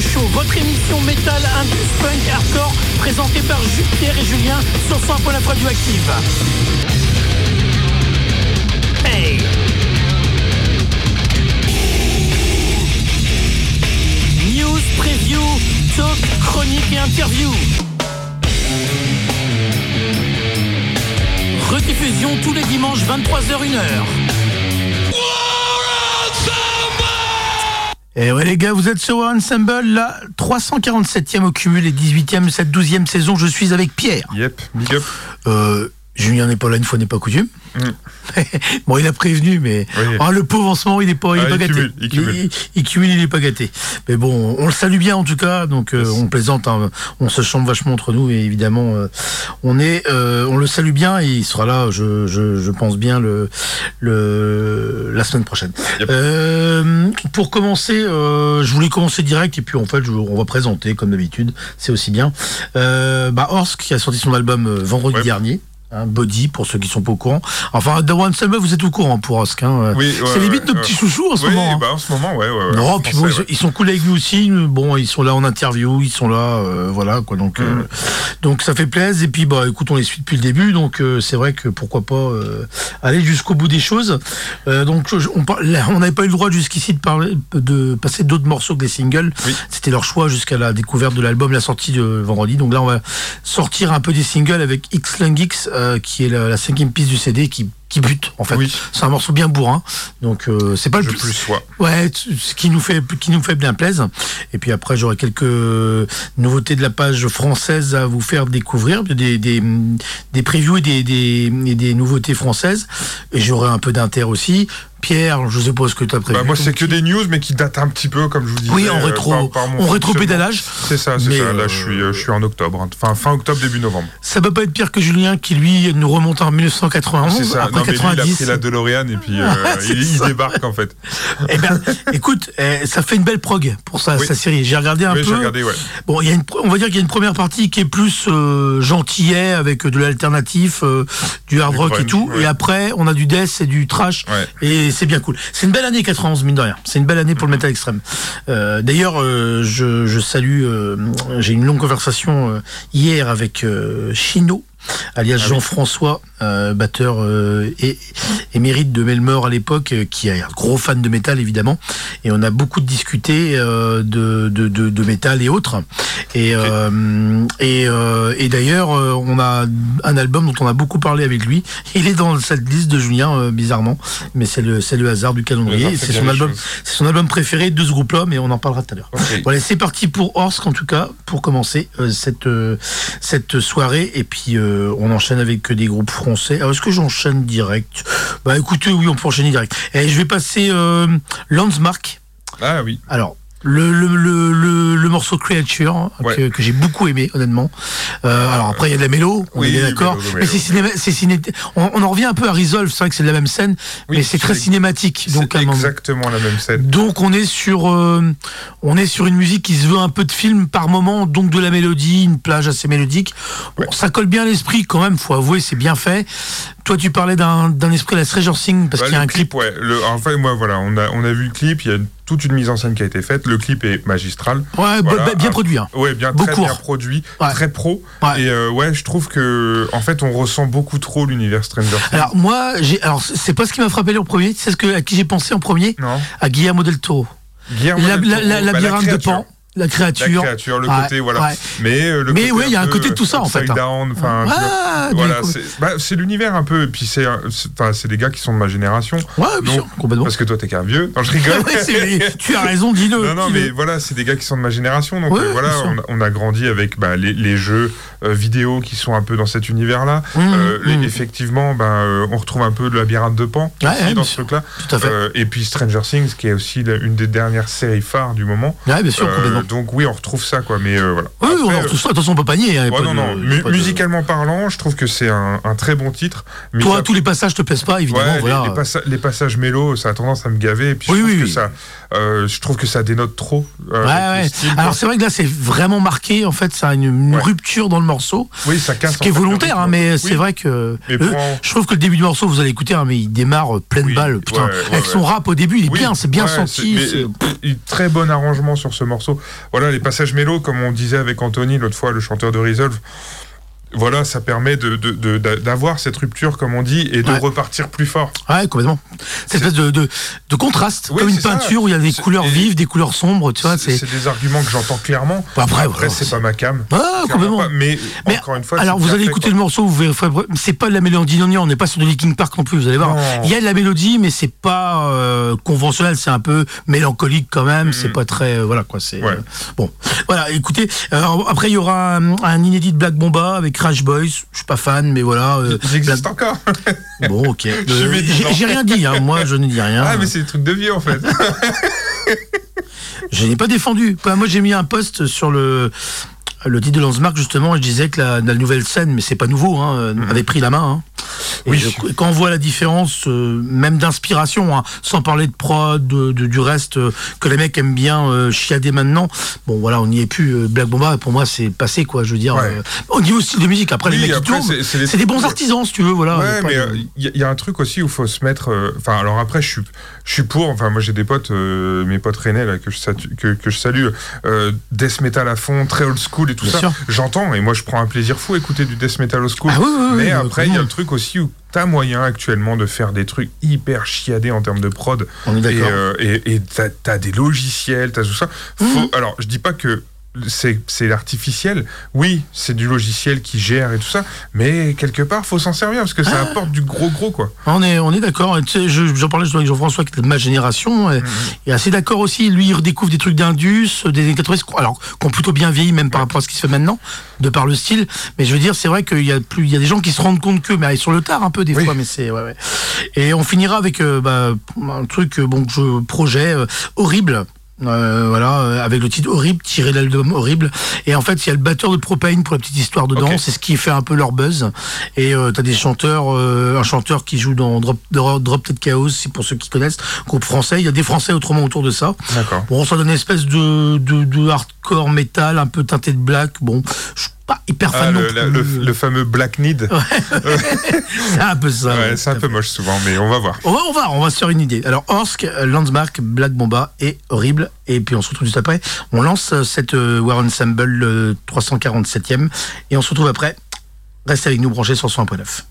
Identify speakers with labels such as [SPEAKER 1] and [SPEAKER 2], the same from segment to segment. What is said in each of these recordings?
[SPEAKER 1] Show, votre émission métal, indus, punk, hardcore, présentée par Pierre et Julien sur 100 la radioactive. Hey News, preview, talk, chronique et interview. Rediffusion tous les dimanches 23h1h. Et ouais les gars, vous êtes sur Ensemble, la 347e au cumul et 18e cette 12e saison. Je suis avec Pierre.
[SPEAKER 2] Yep, big up.
[SPEAKER 1] Euh, Julien n'est pas là une fois n'est pas coutume. Mm. bon, il a prévenu, mais oh, le pauvre en ce moment, il n'est pas, il est ah, pas gâté.
[SPEAKER 2] il, cumule.
[SPEAKER 1] Il, cumule, il n'est pas gâté. Mais bon, on le salue bien en tout cas. Donc, euh, on plaisante, hein. on se chante vachement entre nous et évidemment, euh, on est, euh, on le salue bien et il sera là, je, je, je pense bien le, le la semaine prochaine. pour commencer, je voulais commencer direct et puis en fait, on va présenter comme d'habitude. C'est aussi bien. bah, Horsk qui a sorti son album vendredi dernier. Un body pour ceux qui sont pas au courant. Enfin, The One Summer, vous êtes au courant pour Osk. Hein.
[SPEAKER 2] Oui,
[SPEAKER 1] c'est limite nos petits chouchous en ce moment.
[SPEAKER 2] Hein. Bah, en ce moment, ouais. ouais
[SPEAKER 1] non, puis bon, ils, sont cool avec nous aussi. Bon, ils sont là en interview, ils sont là, euh, voilà quoi. Donc, mm. euh, donc ça fait plaisir. Et puis, bah, écoute, on les suit depuis le début, donc euh, c'est vrai que pourquoi pas aller jusqu'au bout des choses. donc, on on n'avait pas eu le droit jusqu'ici de parler, de passer d'autres morceaux que des singles. C'était leur choix jusqu'à la découverte de l'album, la sortie de vendredi. Donc là, on va sortir un peu des singles avec X Lang X euh, qui est la, cinquième piste du CD qui qui bute en fait. C'est un morceau bien bourrin, donc euh, c'est pas le
[SPEAKER 2] plus. plus
[SPEAKER 1] Ouais, ce qui nous fait qui nous fait bien plaisir. Et puis après j'aurai quelques nouveautés de la page française à vous faire découvrir, des des, des previews et des, des, des nouveautés françaises. Et j'aurai un peu d'inter aussi. Pierre, je suppose que tu as prévu.
[SPEAKER 2] Bah moi, c'est que des news, mais qui datent un petit peu, comme je vous disais.
[SPEAKER 1] Oui, en euh, rétro, en rétro pédalage.
[SPEAKER 2] C'est ça, c'est ça. Là, je suis, euh, je suis en octobre, hein. enfin fin octobre, début novembre.
[SPEAKER 1] Ça peut pas être pire que Julien, qui lui nous remonte en 1991. C'est ça. Après non, 90.
[SPEAKER 2] il a pris la DeLorean et puis euh, il, débarque en fait.
[SPEAKER 1] Eh ben, écoute, eh, ça fait une belle prog pour sa, sa série. J'ai regardé un
[SPEAKER 2] oui,
[SPEAKER 1] peu.
[SPEAKER 2] Regardé, ouais.
[SPEAKER 1] Bon, il y a une, on va dire qu'il y a une première partie qui est plus gentillet avec de l'alternatif, du hard rock et tout. Et après, on a du death et du trash. Et c'est bien cool. C'est belle année 91, mine de rien. C'est une belle année pour le métal extrême. Euh, d'ailleurs, euh, je, salue, euh, j'ai une longue conversation hier avec Chino, alias ah Jean-François, euh, batteur euh, et émérite de Melmore à l'époque, euh, qui est un gros fan de métal évidemment, et on a beaucoup discuté de, de, de, métal et autres. Et, et, et d'ailleurs, on a un album dont on a beaucoup parlé avec lui. Il est dans cette liste de Julien, bizarrement, mais c'est le, le hasard du calendrier. C'est son album, c'est son album préféré de ce groupe-là, mais on en parlera tout à l'heure. Voilà, c'est parti pour Orsk en tout cas pour commencer cette cette soirée et puis on enchaîne avec des groupes français. Alors, est-ce que j'enchaîne direct? Bah écoutez, oui, on peut enchaîner direct. Et je vais passer euh, Landsmark.
[SPEAKER 2] Ah oui.
[SPEAKER 1] Alors, le, le, le, le, morceau Creature que, que j'ai beaucoup aimé honnêtement. Euh, alors après il y a de la mélo, on est d'accord. Mais c'est cinéma, ciné, on, on, en revient un peu à Resolve, c'est vrai que c'est de la même scène, mais c'est très cinématique.
[SPEAKER 2] Donc exactement la même scène.
[SPEAKER 1] Donc on est sur euh, on est sur une musique qui se veut un peu de film par moment, donc de la mélodie, une plage assez mélodique. Bon, ça colle bien l'esprit quand même, faut avouer, c'est bien fait. Toi, tu parlais d'un esprit à la Stranger Things parce qu'il y a un clip.
[SPEAKER 2] Ouais, le, en fait, moi, voilà, on a, on a vu le clip, il y a toute une mise en scène qui a été faite. Le clip est magistral.
[SPEAKER 1] Ouais, bien produit. Hein.
[SPEAKER 2] Ouais, bien, très bien produit, très pro. Et euh, ouais, je trouve que, en fait, on ressent beaucoup trop l'univers Stranger Things.
[SPEAKER 1] Alors, moi, alors, c'est pas ce qui m'a frappé en premier. C'est ce que, à qui j'ai pensé en premier?
[SPEAKER 2] Non.
[SPEAKER 1] À Guillermo del Toro.
[SPEAKER 2] Guillermo
[SPEAKER 1] la,
[SPEAKER 2] del Toro.
[SPEAKER 1] La, la,
[SPEAKER 2] bah,
[SPEAKER 1] de Pan. La créature.
[SPEAKER 2] La créature, le côté, voilà.
[SPEAKER 1] Mais, euh, le mais oui, il y a un côté de tout ça, en fait.
[SPEAKER 2] Down, ah, voilà, bah, c'est l'univers un peu. Et puis, c'est des gars qui sont de ma génération.
[SPEAKER 1] Ouais, bien sûr, complètement.
[SPEAKER 2] Parce que toi, t'es qu'un vieux. Non, je rigole.
[SPEAKER 1] tu as raison, dis-le.
[SPEAKER 2] Non, non, mais voilà, c'est des gars qui sont de ma génération. Donc, euh, voilà, on, a grandi avec bah, les, les, jeux vidéo qui sont un peu dans cet univers-là. Mmh, mmh. Effectivement, bah, on retrouve un peu le labyrinthe de Pan aussi, dans ce truc-là. Et puis, Stranger Things, qui est aussi une des dernières séries phares du moment.
[SPEAKER 1] Ouais, bien sûr,
[SPEAKER 2] donc oui, on retrouve ça, quoi. Mais euh, voilà.
[SPEAKER 1] Oui, on retrouve ça. Attention, on peut pas nier. Hein,
[SPEAKER 2] non, non. musicalement parlant, je trouve que c'est un, très bon titre.
[SPEAKER 1] Toi, tous les passages te plaisent pas, évidemment. voilà.
[SPEAKER 2] les, passages mélo, ça a tendance à me gaver. Et puis je trouve que ça, euh, je trouve que ça dénote trop.
[SPEAKER 1] Euh, ouais, ouais. Alors c'est vrai que là, c'est vraiment marqué. En fait, ça a une, rupture dans le morceau.
[SPEAKER 2] Oui, ça casse.
[SPEAKER 1] Ce qui est volontaire, hein, mais c'est vrai que. Je trouve que le début du morceau, vous allez écouter, hein, mais il démarre pleine balle. Putain, avec son rap au début, il est bien, c'est bien senti.
[SPEAKER 2] très bon arrangement sur ce morceau. Voilà, les passages mélo, comme on disait avec Anthony l'autre fois, le chanteur de Resolve voilà, ça permet d'avoir de, cette rupture, comme on dit, et de repartir plus fort.
[SPEAKER 1] Ouais, complètement. Cette espèce de, de, contraste, comme une peinture où il y a des couleurs vives, des couleurs sombres, tu vois.
[SPEAKER 2] C'est des arguments que j'entends clairement.
[SPEAKER 1] Après,
[SPEAKER 2] Après c'est pas ma cam.
[SPEAKER 1] Ah, complètement.
[SPEAKER 2] Mais, encore une fois,
[SPEAKER 1] alors vous allez écouter le morceau, c'est pas de la mélodie, non, on n'est pas sur de Linkin Park non plus, vous allez voir. Il y a de la mélodie, mais c'est pas euh, conventionnel, c'est un peu mélancolique quand même, mm. c'est pas très, euh, voilà quoi, c'est. Euh, bon, voilà, écoutez, après il y aura un, un, inédit de Black Bomba avec Crash Boys, je suis pas fan, mais voilà.
[SPEAKER 2] Euh, existe encore.
[SPEAKER 1] bon, ok. Euh, j'ai rien dit, hein. moi je ne dis rien.
[SPEAKER 2] Ah, mais c'est des trucs de vieux en fait.
[SPEAKER 1] je n'ai pas défendu. Moi j'ai mis un post sur le le titre de Landsmark, justement, je disais que la, nouvelle scène, mais c'est pas nouveau, hein, mhm. avait pris la main. Hein. oui. quand on voit la différence, euh, même d'inspiration, hein, sans parler de prod, de, du reste, euh, que les mecs aiment bien euh, chiader maintenant, bon voilà, on n'y est plus. Black Bomba, pour moi, c'est passé, quoi, je veux dire. au niveau style de musique, après les mecs qui tournent, c'est des bons artisans, si tu veux, voilà.
[SPEAKER 2] Ouais, mais il y, a un truc aussi où il faut se mettre. Enfin, alors après, je suis, je suis pour, enfin, moi j'ai des potes, mes potes rennais, là, que, je que, que je salue, death metal à fond, très old school tout ça. J'entends, et moi je prends un plaisir fou à écouter du death metal au school.
[SPEAKER 1] Ah
[SPEAKER 2] mais après, il y a le truc aussi où t'as moyen actuellement de faire des trucs hyper chiadés en termes de prod.
[SPEAKER 1] On est d'accord.
[SPEAKER 2] Et, et t'as des logiciels, t'as tout ça. Mhm. Alors, je dis pas que c'est l'artificiel. Oui, c'est du logiciel qui gère et tout ça, mais quelque part, faut s'en servir parce que ça ah. apporte du gros gros quoi.
[SPEAKER 1] On est, on est d'accord. J'en parlais avec Jean-François qui est de ma génération, et, mm-hmm. assez d'accord aussi. Lui, il redécouvre des trucs d'Indus, des années 80, alors qu'on plutôt bien vieilli même par rapport à ce qui se fait maintenant, de par le style. Mais je veux dire, c'est vrai qu'il y a plus, il y a des gens qui se rendent compte que, mais sur le tard un peu des fois, mais c'est ouais, ouais. Et on finira avec euh, bah, un truc, euh, bon, je projet euh, horrible. Euh, voilà, euh, avec le titre horrible, tiré de l'album horrible. Et en fait, il y a le batteur de Propane pour la petite histoire dedans. C'est ce qui fait un peu leur buzz. Et euh, t'as des chanteurs, euh, un chanteur qui joue dans Drop, Drop Dead Chaos, c'est pour ceux qui connaissent, groupe français. Il y a des Français autrement autour de ça. Bon, ça donne une espèce de, de, de hardcore metal, un peu teinté de black. Bon, je pas hyper fan
[SPEAKER 2] ah, le, fameux Black Need.
[SPEAKER 1] c'est un peu ça.
[SPEAKER 2] c'est un peu moche souvent, mais on va voir.
[SPEAKER 1] On va, on va, on va se faire une idée. Alors, Orsk, Landsmark, Black Bomba est horrible. Et puis on se retrouve juste après. On lance cette euh, War Ensemble 347e. Et on se retrouve après. Restez avec nous branchés sur 100.9.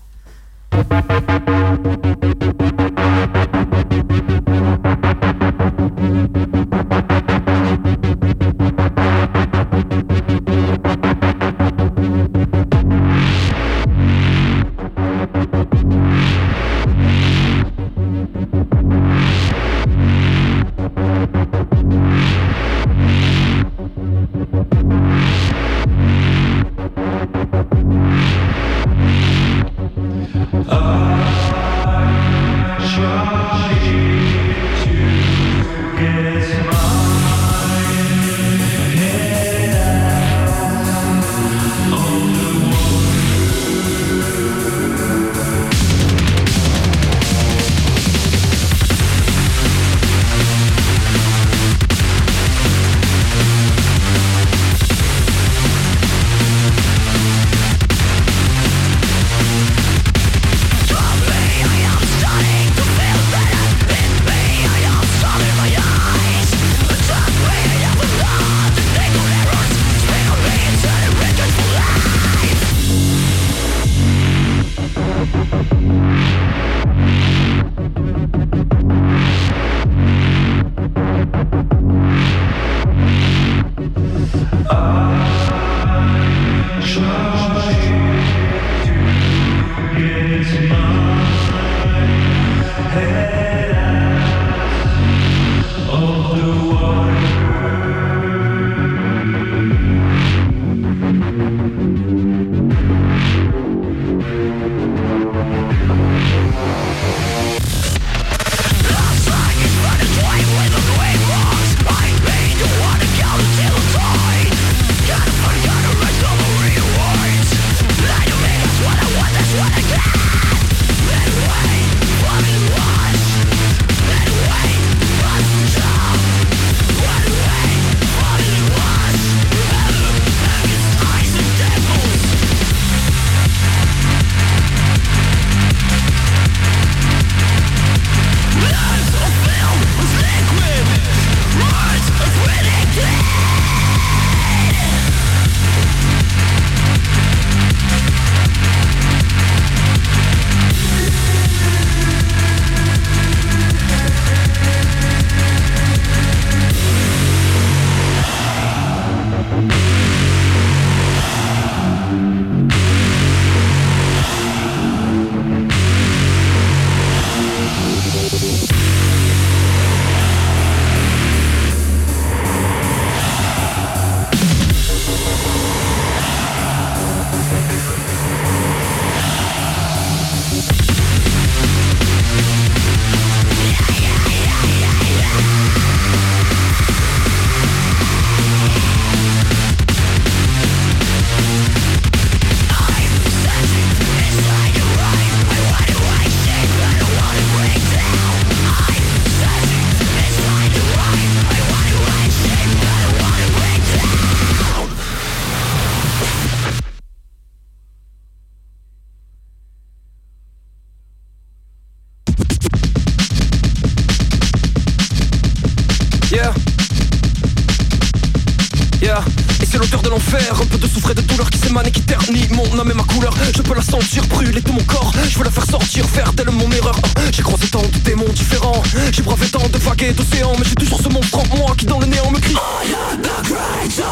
[SPEAKER 3] l'odeur de l'enfer. Un peu de souffre de douleur qui s'émane et qui ternit mon âme et ma couleur. Je peux la sentir brûler tout mon corps. Je veux la faire sortir, faire d'elle mon erreur. J'ai croisé tant de démons différents. J'ai bravé tant de vagues et d'océans Mais j'ai toujours ce monstre en moi qui dans le néant me crie.
[SPEAKER 1] I am the
[SPEAKER 3] great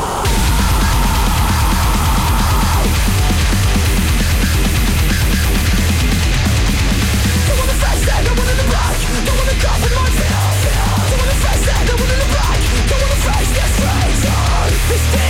[SPEAKER 4] This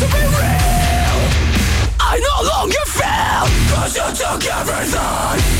[SPEAKER 4] to be real. I no longer feel Cause you took everything.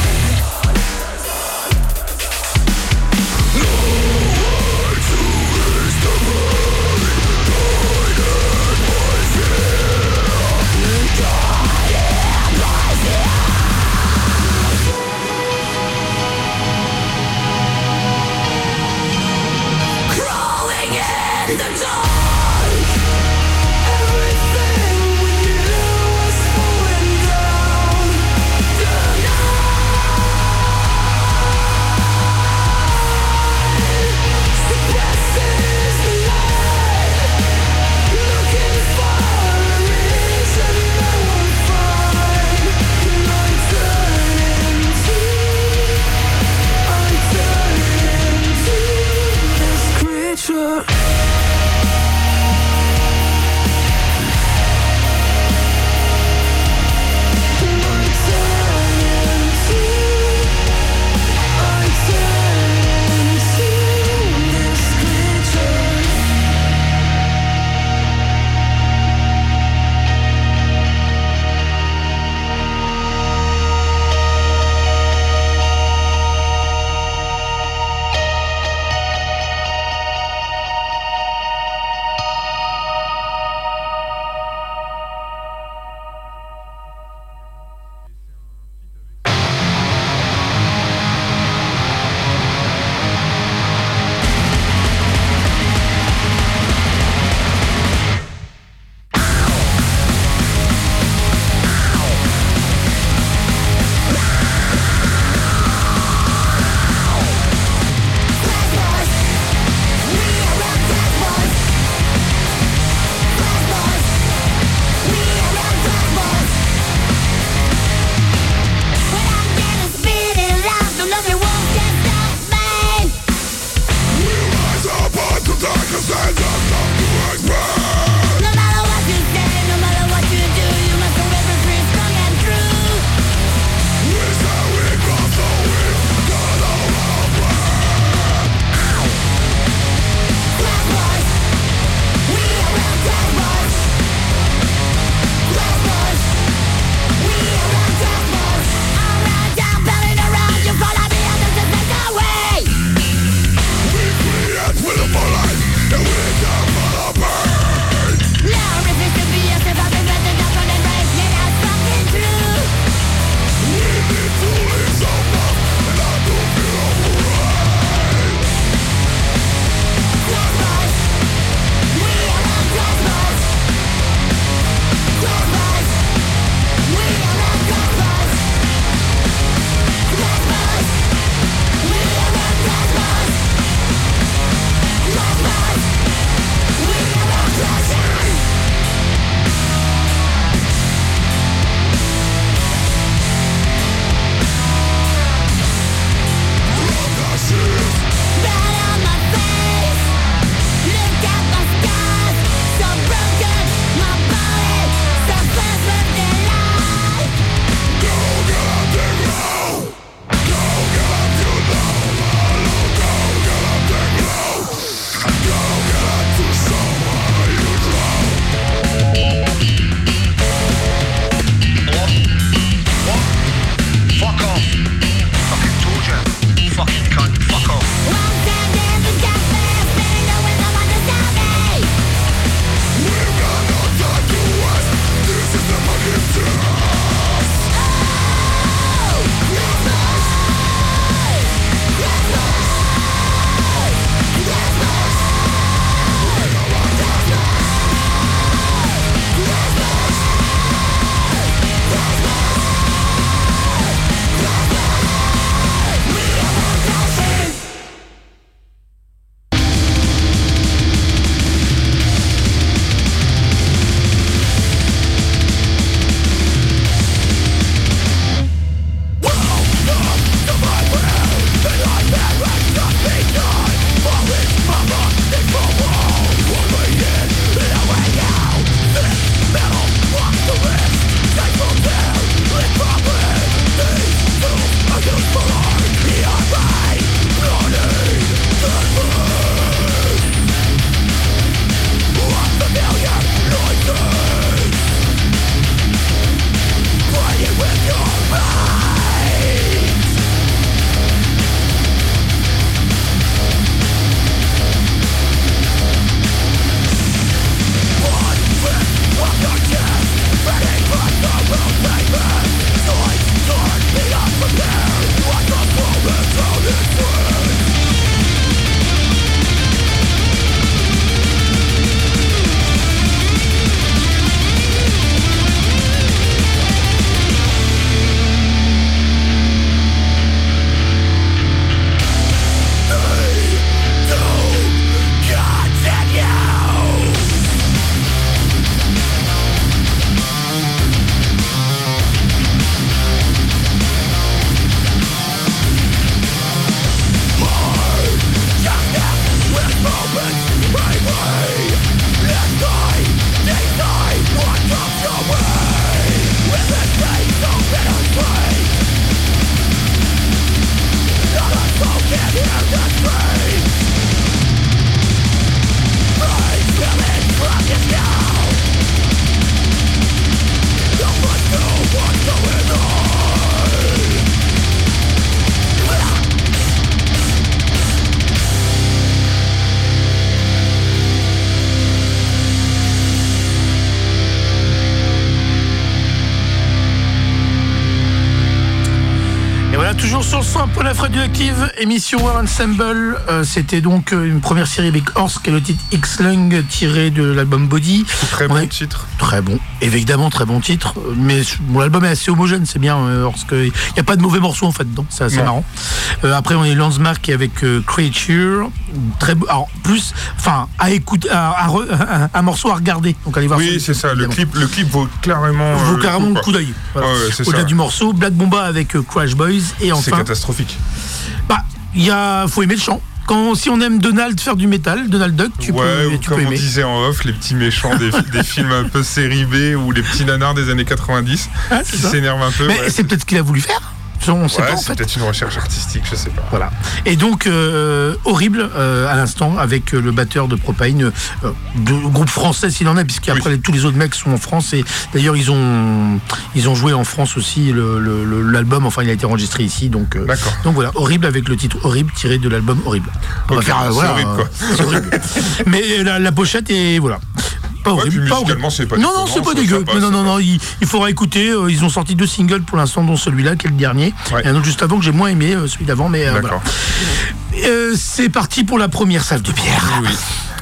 [SPEAKER 1] 100.9 radioactive, émission War Ensemble. Euh, c'était donc euh, une première série avec Horst, qui est le titre X-Lung tiré de l'album Body.
[SPEAKER 2] Très bon titre.
[SPEAKER 1] Très bon, évidemment très bon titre. Mais mon album est assez homogène, c'est bien, euh, Il n'y a pas de mauvais morceaux en fait dedans, c'est assez marrant. après, on est Landsmark avec Creature. Très Alors, plus, enfin, à écouter, un morceau à regarder. Donc allez voir.
[SPEAKER 2] Oui, c'est ça. Le clip, le clip vaut clairement.
[SPEAKER 1] Vaut carrément le coup d'œil. Au-delà du morceau, Black Bomba avec Crash Boys et enfin.
[SPEAKER 2] C'est catastrophique.
[SPEAKER 1] Bah, il y a, faut aimer le chant. Quand, si on aime Donald faire du métal, Donald Duck, tu peux,
[SPEAKER 2] ou comme on disait en off, les petits méchants des, films un peu série B ou les petits nanars des années 90 ah, qui s'énervent un peu.
[SPEAKER 1] Mais c'est peut-être ce qu'il a voulu faire. On
[SPEAKER 2] sait pas. C'est peut-être une recherche artistique, je sais pas.
[SPEAKER 1] Voilà. Et donc euh, horrible euh, à l'instant avec euh, le batteur de Propane, de groupe français s'il en est, puisqu'après tous les autres mecs sont en France et d'ailleurs ils ont ils ont joué en France aussi l'album. enfin, il a été enregistré ici, donc donc voilà, horrible avec le titre horrible tiré de l'album horrible.
[SPEAKER 2] On va faire horrible, quoi.
[SPEAKER 1] horrible. Mais la, la pochette est voilà
[SPEAKER 2] pas horrible. c'est pas
[SPEAKER 1] Non, non, c'est pas dégueu. non, non, non, il, faudra écouter. Euh, ils ont sorti deux singles pour l'instant, dont celui-là, qui est le dernier. Et un autre juste avant que j'ai moins aimé, euh, celui d'avant, mais euh, voilà. c'est parti pour la première salle de pierre.
[SPEAKER 2] Oui.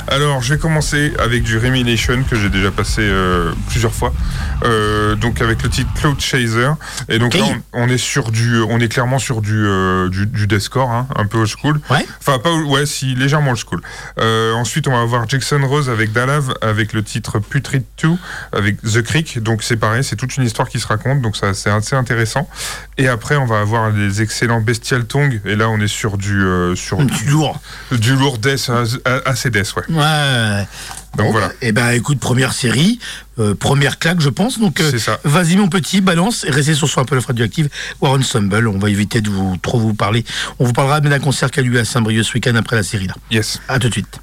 [SPEAKER 2] Alors, je vais commencer avec du Remination que j'ai déjà passé euh, plusieurs fois. Euh, donc avec le titre Cloud Chaser. Et donc là, on, est sur du, on est clairement sur du euh, du, du deathcore, hein, un peu old school.
[SPEAKER 1] Ouais.
[SPEAKER 2] Enfin pas, ouais, si légèrement old school. ensuite, on va avoir Jackson Rose avec Dalav avec le titre Putrid 2 avec The Creek. Donc c'est pareil, c'est toute une histoire qui se raconte. Donc ça, c'est assez intéressant. Et après, on va avoir les excellents Bestial Tongue. Et là, on est sur du sur
[SPEAKER 1] du, lourd,
[SPEAKER 2] du lourd death, assez death, ouais.
[SPEAKER 1] Ouais. Donc voilà. Et eh ben écoute, première série, euh, première claque, je pense. Donc euh, vas-y mon petit, balance et restez sur un peu la radioactive War Ensemble. On va éviter de vous trop vous parler. On vous parlera d'un concert qui a lieu à Saint-Brieuc ce week-end après la série là.
[SPEAKER 2] Yes.
[SPEAKER 1] À tout de suite.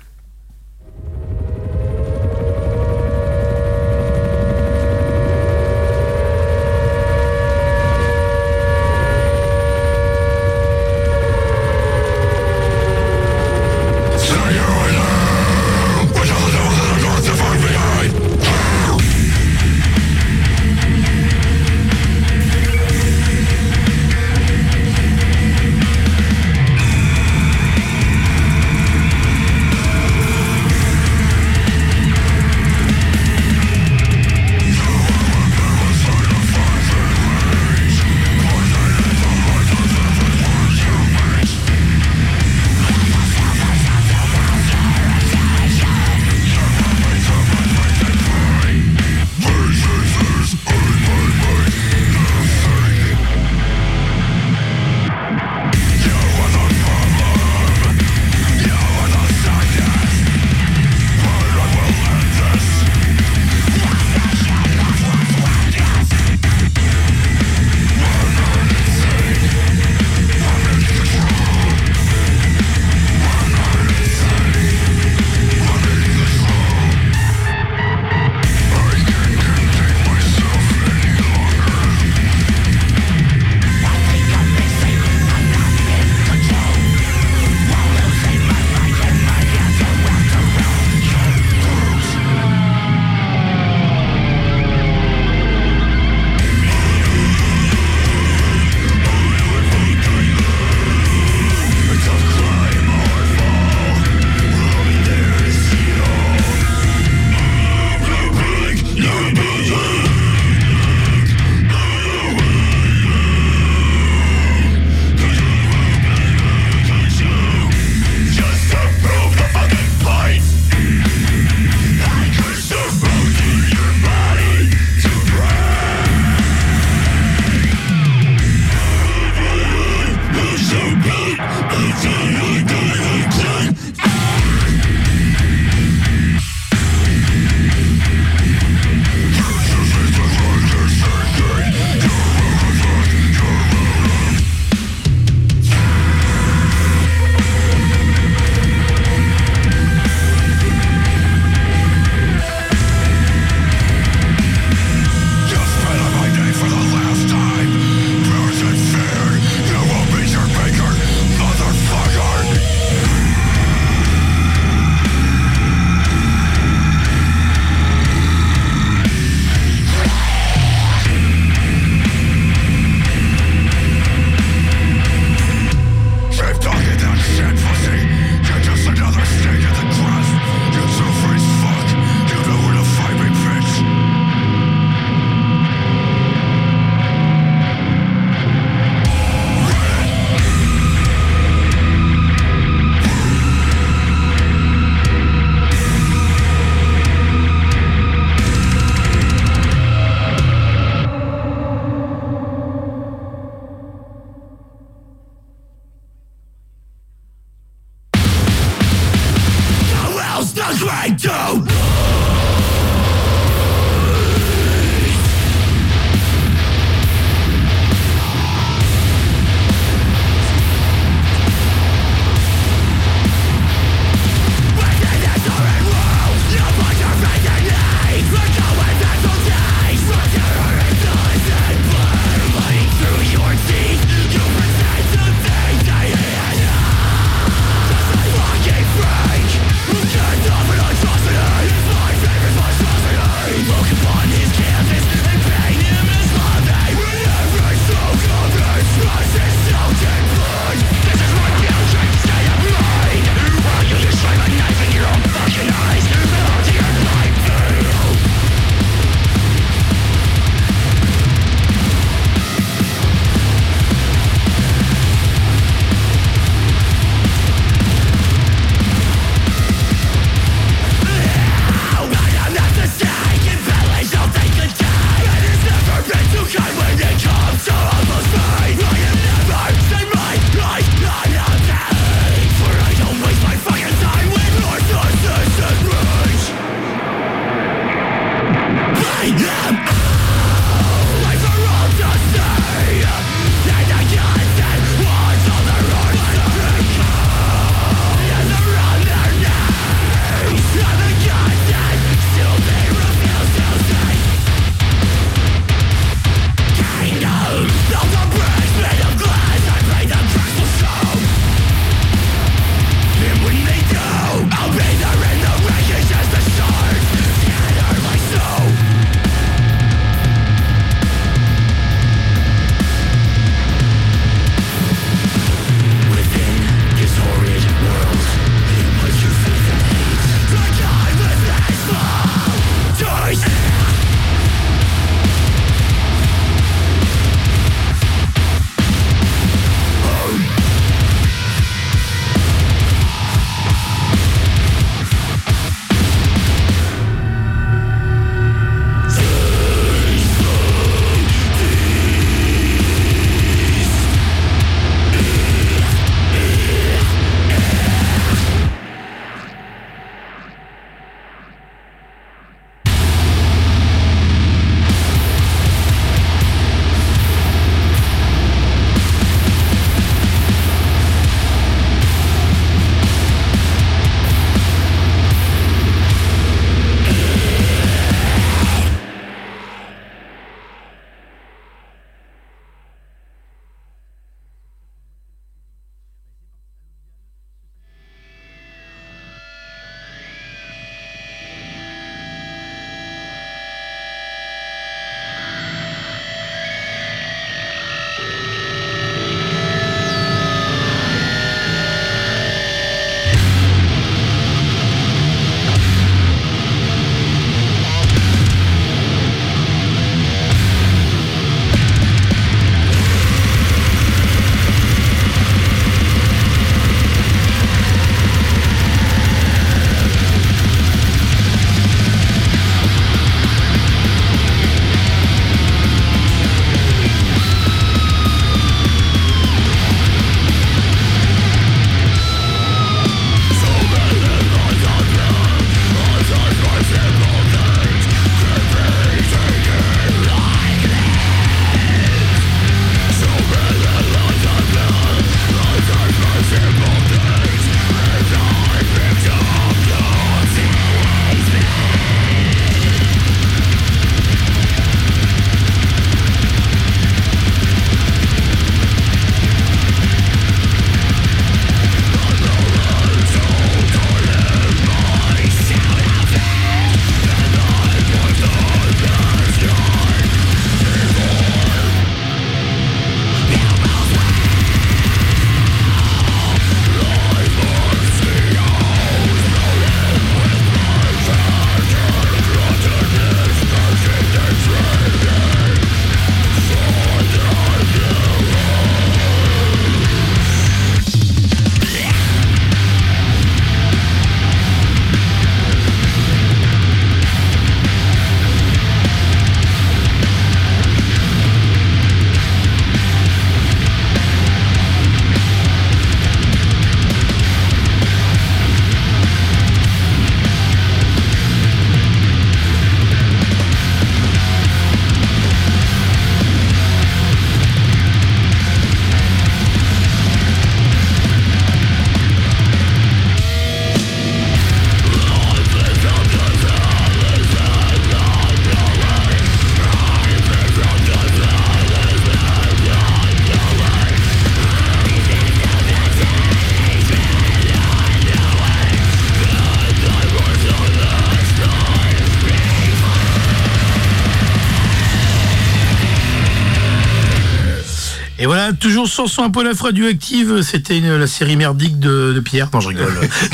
[SPEAKER 1] Toujours sans son un peu la radioactive, c'était la série merdique de, Pierre. Non, je rigole.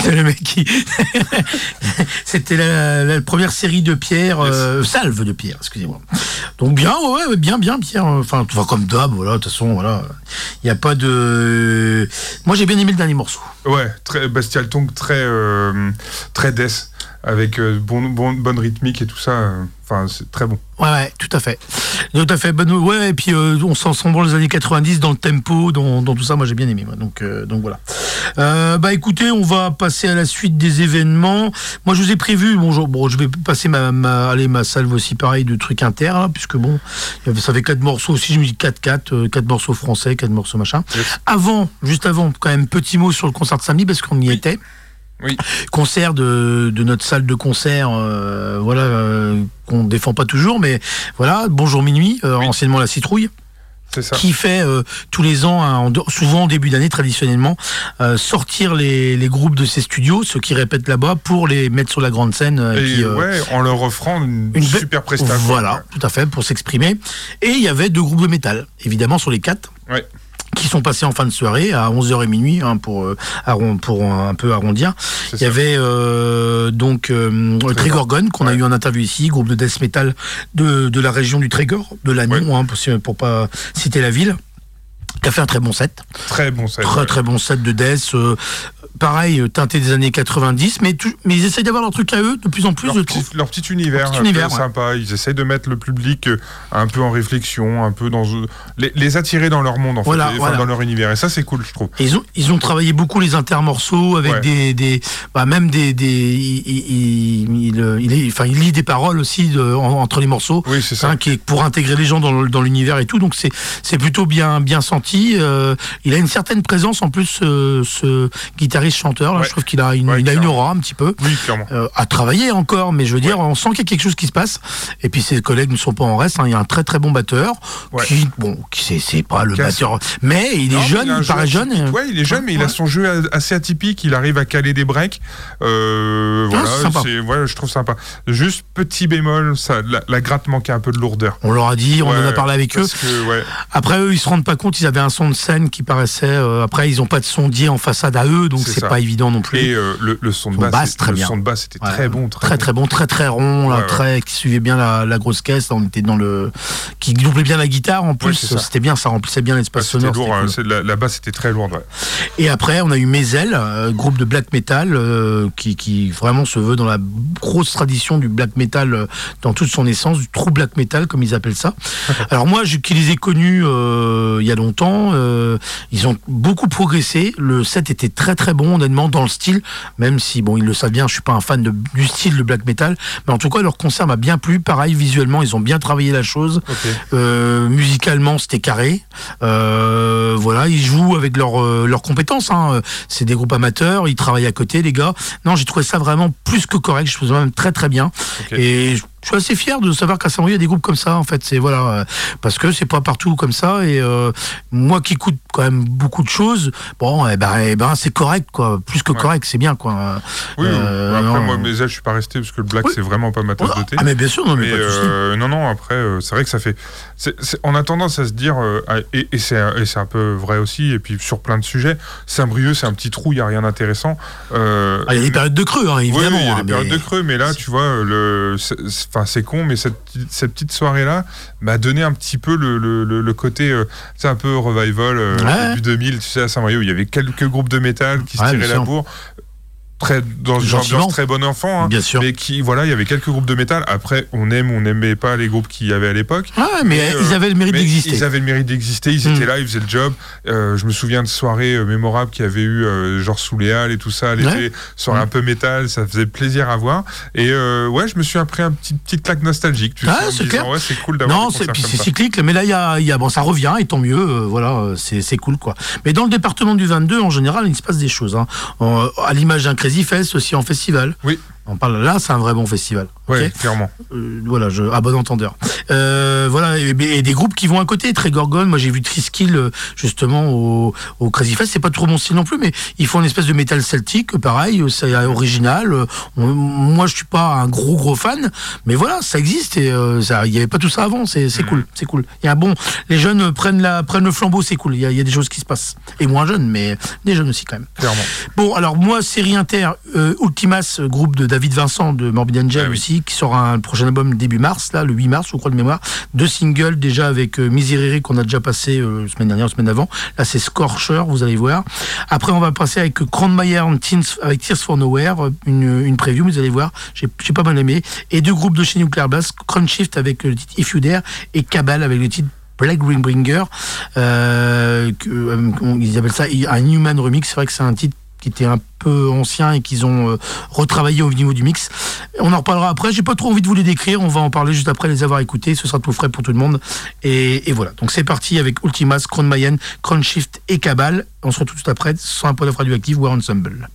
[SPEAKER 1] le mec qui. c'était la, première série de Pierre, euh, salve de Pierre, excusez-moi. Donc bien, ouais, bien, bien, Pierre. Enfin, comme d'hab, voilà, de toute façon, voilà. Il n'y a pas de. Moi, j'ai bien aimé le dernier morceau.
[SPEAKER 2] Ouais, très Bestial Tongue, très, euh, très death avec euh, bon, bonne rythmique et tout ça. Euh, enfin, c'est très bon.
[SPEAKER 1] Ouais, ouais, tout à fait. Tout à fait. Bonne, ouais, et puis euh, on s'en bon les années 90 dans le tempo, dans, dans tout ça. Moi, j'ai bien aimé. Moi, donc, donc voilà. bah écoutez, on va passer à la suite des événements. Moi, je vous ai prévu. Bon, bon je vais passer ma, ma, allez, ma salve aussi pareil de trucs inter, puisque bon, ça fait quatre morceaux aussi. Je me dis 4-4, quatre morceaux français, quatre morceaux machin. Avant, juste avant, quand même, petit mot sur le concert de samedi parce qu'on y était. Oui. Concert de, de, notre salle de concert, euh, voilà, euh, qu'on défend pas toujours, mais voilà, Bonjour Minuit, euh, anciennement La Citrouille. Ça. qui fait tous les ans, hein, souvent en début d'année traditionnellement, sortir les, les, groupes de ces studios, ceux qui répètent là-bas, pour les mettre sur la grande scène.
[SPEAKER 2] Et ouais, en leur offrant une, super prestation.
[SPEAKER 1] Voilà, tout à fait, pour s'exprimer. Et il y avait deux groupes de métal, évidemment sur les quatre.
[SPEAKER 2] Ouais
[SPEAKER 1] qui sont passés en fin de soirée à 11h et minuit hein, pour, euh, pour un peu arrondir. Il y avait euh, donc euh, Trégorgon qu'on a eu en interview ici, groupe de death metal de, de la région du Trégor, de l'Agnon, hein, pour, pour pas citer la ville qui a fait un très bon set.
[SPEAKER 2] Très bon set.
[SPEAKER 1] Très très bon set de death. Euh, pareil, euh, teinté des années 90, mais, mais ils essayent d'avoir leur truc à eux de plus en plus.
[SPEAKER 2] Leur, petit, leur petit univers, leur petit univers sympa. Ils essayent de mettre le public euh, un peu en réflexion, un peu dans les, attirer dans leur monde, en fait, dans leur univers. Et ça, c'est cool, je trouve.
[SPEAKER 1] ils ont ils ont travaillé beaucoup les intermorceaux avec des, des bah, même des, des il, il, enfin, il lit des paroles aussi de, entre les morceaux.
[SPEAKER 2] Oui, c'est ça. Hein,
[SPEAKER 1] qui pour intégrer les gens dans l'univers et tout. Donc c'est plutôt bien bien senti. Euh, il a une certaine présence en plus, ce guitariste chanteur. Je trouve qu'il a une, il a une aura un petit peu.
[SPEAKER 2] Euh,
[SPEAKER 1] à travailler encore, mais je veux dire, on sent qu'il y a quelque chose qui se passe. Et puis ses collègues ne sont pas en reste. Hein. Il y a un très très bon batteur qui, bon, qui c'est pas le batteur, mais il est jeune, il, paraît jeune.
[SPEAKER 2] Ouais, il est jeune, mais il a son jeu assez atypique. Il arrive à caler des breaks. Euh, voilà, c'est je trouve sympa. Juste petit bémol, ça, la, gratte manquait un peu de lourdeur.
[SPEAKER 1] On leur a dit, on en a parlé avec eux. après eux, ils se rendent pas compte. Ils avaient un son de scène qui paraissait. Euh, après, ils ont pas de sondier en façade à eux, donc c'est pas évident non plus.
[SPEAKER 2] Et euh, le, son de basse, très le son de basse était très bon,
[SPEAKER 1] très, très, bon. très très rond, là, très qui suivait bien la, grosse caisse. on était dans le qui doublait bien la guitare en plus. c'était bien, ça remplissait bien l'espace sonore.
[SPEAKER 2] Lourd, hein, la, basse était très lourde.
[SPEAKER 1] Et après, on a eu Mezel, euh, groupe de black metal euh, qui, qui, vraiment se veut dans la grosse tradition du black metal dans toute son essence, du true black metal comme ils appellent ça. Alors moi, je, qui les ai connus il y a longtemps, ils ont beaucoup progressé. Le set était très très bon, honnêtement, dans le style, même si, bon, ils le savent bien, je suis pas un fan de, du style de black metal, mais en tout cas, leur concert m'a bien plu. Pareil, visuellement, ils ont bien travaillé la chose. Euh, musicalement, c'était carré. Euh, voilà, ils jouent avec leurs euh, leurs compétences. Hein. C'est des groupes amateurs, ils travaillent à côté, les gars. Non, j'ai trouvé ça vraiment plus que correct. Je trouve ça même très très bien. Et je suis assez fier de savoir qu'à Saint-Brieuc, il y a des groupes comme ça, en fait. C'est voilà, euh, parce que c'est pas partout comme ça. Et euh, moi qui écoute quand même beaucoup de choses, bon, eh ben, eh ben c'est correct, quoi. Plus que correct, c'est bien, quoi.
[SPEAKER 2] Oui, euh, après, moi, mais je suis pas resté parce que le black, c'est vraiment pas ma tasse de thé.
[SPEAKER 1] Ah, mais bien sûr, non, mais,
[SPEAKER 2] Non, non, après, c'est vrai que ça fait. on a tendance à se dire, et, et c'est un peu vrai aussi, et puis sur plein de sujets, Saint-Brieuc, c'est un petit trou, il n'y a rien d'intéressant.
[SPEAKER 1] Ah, il y a des périodes de creux, hein, évidemment.
[SPEAKER 2] Il y a des hein, périodes de creux, mais là, tu vois, le enfin c'est con, mais cette, cette petite soirée-là m'a donné un petit peu le, le, côté, c'est euh, un peu revival euh, début 2000, tu sais, à Saint-Mario, il y avait quelques groupes de métal qui se tiraient la bourre très dans une ambiance très bon enfant hein,
[SPEAKER 1] bien sûr.
[SPEAKER 2] Mais qui voilà il y avait quelques groupes de métal. Après on aime on n'aimait pas les groupes qu'il y avait à l'époque.
[SPEAKER 1] Ah, mais, ils avaient le mérite d'exister.
[SPEAKER 2] ils avaient le mérite d'exister ils étaient hmm. là ils faisaient le job. Euh, je me souviens de soirées euh, mémorables qui avaient eu euh, genre sous les halles et tout ça l'été soirées un peu métal ça faisait plaisir à voir. Et ouais je me suis appris un petit petite claque nostalgique tu
[SPEAKER 1] ah, c'est clair.
[SPEAKER 2] ouais c'est cool d'avoir non
[SPEAKER 1] c'est cyclique mais là il y a, y a, bon ça revient et tant mieux voilà c'est cool quoi. Mais dans le département du 22 en général il se passe des choses hein. à l'image d'un Crazy Aussi en festival. On parle là, c'est un vrai bon festival.
[SPEAKER 2] Oui, clairement.
[SPEAKER 1] Euh, voilà, je, à bon entendeur. Euh, voilà, et, des groupes qui vont à côté, très Gorgon. Moi, j'ai vu Triskill euh, justement au, au Crazy Fest. C'est pas trop mon style non plus, mais ils font une espèce de métal celtique, pareil, c'est original. moi, je suis pas un gros gros fan, mais voilà, ça existe et il y avait pas tout ça avant. C'est mm. cool, c'est cool. Il y a bon, les jeunes prennent la prennent le flambeau, c'est cool. Il y, a, des choses qui se passent et moins jeunes, mais des jeunes aussi quand même.
[SPEAKER 2] Clairement.
[SPEAKER 1] Bon, alors moi, série inter, Ultimas, groupe de David Vincent de Morbid Angel ah aussi, qui sera un prochain album début mars, là, le 8 mars, je crois de mémoire. Deux singles déjà avec euh, Miserere qu'on a déjà passé euh, semaine dernière, semaine avant. Là, c'est Scorcher, vous allez voir. Après, on va passer avec Crownmeyer avec Tears for Nowhere, une, une preview, vous allez voir. J'ai pas mal aimé. Et deux groupes de chez Nuclear Blast, Crunchshift avec le titre If You Dare et Cabal avec le titre Black Greenbringer. Euh, euh, ils appellent ça? Un Human Remix. C'est vrai que c'est un titre qui était un peu ancien et qu'ils ont euh, retravaillé au niveau du mix. On en reparlera après. J'ai pas trop envie de vous les décrire. On va en parler juste après les avoir écoutés. Ce sera tout frais pour tout le monde. Et, voilà. Donc c'est parti avec Ultimas, Crown Mayen, Crown Shift et Cabal. On se retrouve tout après sur un point de radioactive War Ensemble.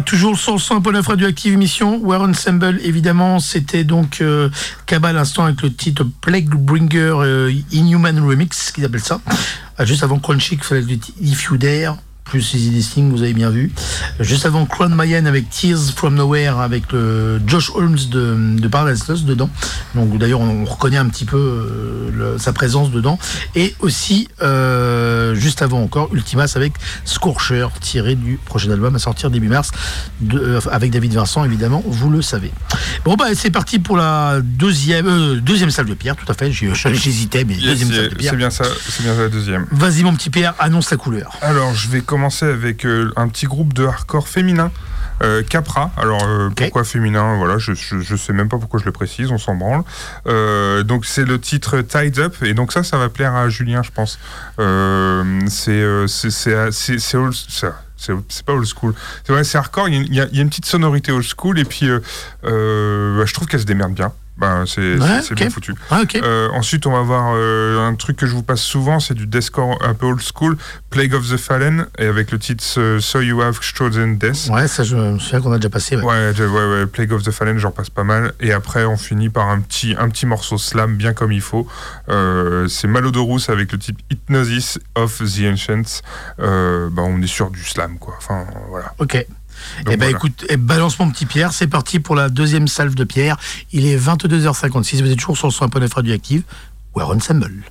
[SPEAKER 1] Toujours sur le son un peu radioactive émission. War Ensemble, évidemment, c'était donc euh, Cabal l'instant avec le titre Plague Bringer euh, Inhuman Remix, qu'ils appellent ça. Ah, juste avant Crunchy, il fallait le titre If You Dare plus Easy Listening, vous avez bien vu. Juste avant Crown Mayan avec Tears from Nowhere avec le Josh Holmes de, de Paradise Lost dedans. Donc d'ailleurs on, reconnaît un petit peu euh, sa présence dedans. Et aussi euh, juste avant encore Ultimas avec Scorcher tiré du prochain album à sortir début mars de, euh, avec David Vincent évidemment, vous le savez. Bon bah c'est parti pour la deuxième deuxième salle de pierre, tout à fait. J'hésitais mais deuxième salle de pierre.
[SPEAKER 2] C'est bien ça, c'est bien ça la deuxième.
[SPEAKER 1] Vas-y mon petit Pierre, annonce la couleur.
[SPEAKER 2] Alors je vais commencer avec euh, un petit groupe de hardcore féminin. Euh, Capra, alors euh, pourquoi féminin? Voilà, je, je, sais même pas pourquoi je le précise, on s'en branle. donc c'est le titre Tied Up, et donc ça, ça va plaire à Julien, je pense. c'est c'est pas old school. C'est hardcore, il y, a, une petite sonorité old school, et puis bah, je trouve qu'elle se démerde bien. Ben, c'est bien foutu.
[SPEAKER 1] Ah,
[SPEAKER 2] euh, ensuite, on va voir euh, un truc que je vous passe souvent, c'est du deathcore un peu old school, Plague of the Fallen, et avec le titre euh, So You Have Chosen Death.
[SPEAKER 1] Ouais, ça, je me souviens qu'on a déjà passé.
[SPEAKER 2] Ouais. Ouais, ouais, Plague of the Fallen, j'en passe pas mal. Et après, on finit par un petit, un petit morceau slam, bien comme il faut. c'est Malodorus avec le titre Hypnosis of the Ancients. bah, on est sur du slam, quoi. Enfin, voilà.
[SPEAKER 1] Ok eh ben écoute, eh, balance mon petit Pierre, c'est parti pour la deuxième salve de Pierre. Il est 22h56, vous êtes toujours sur le son peu radioactive. We're Ensemble.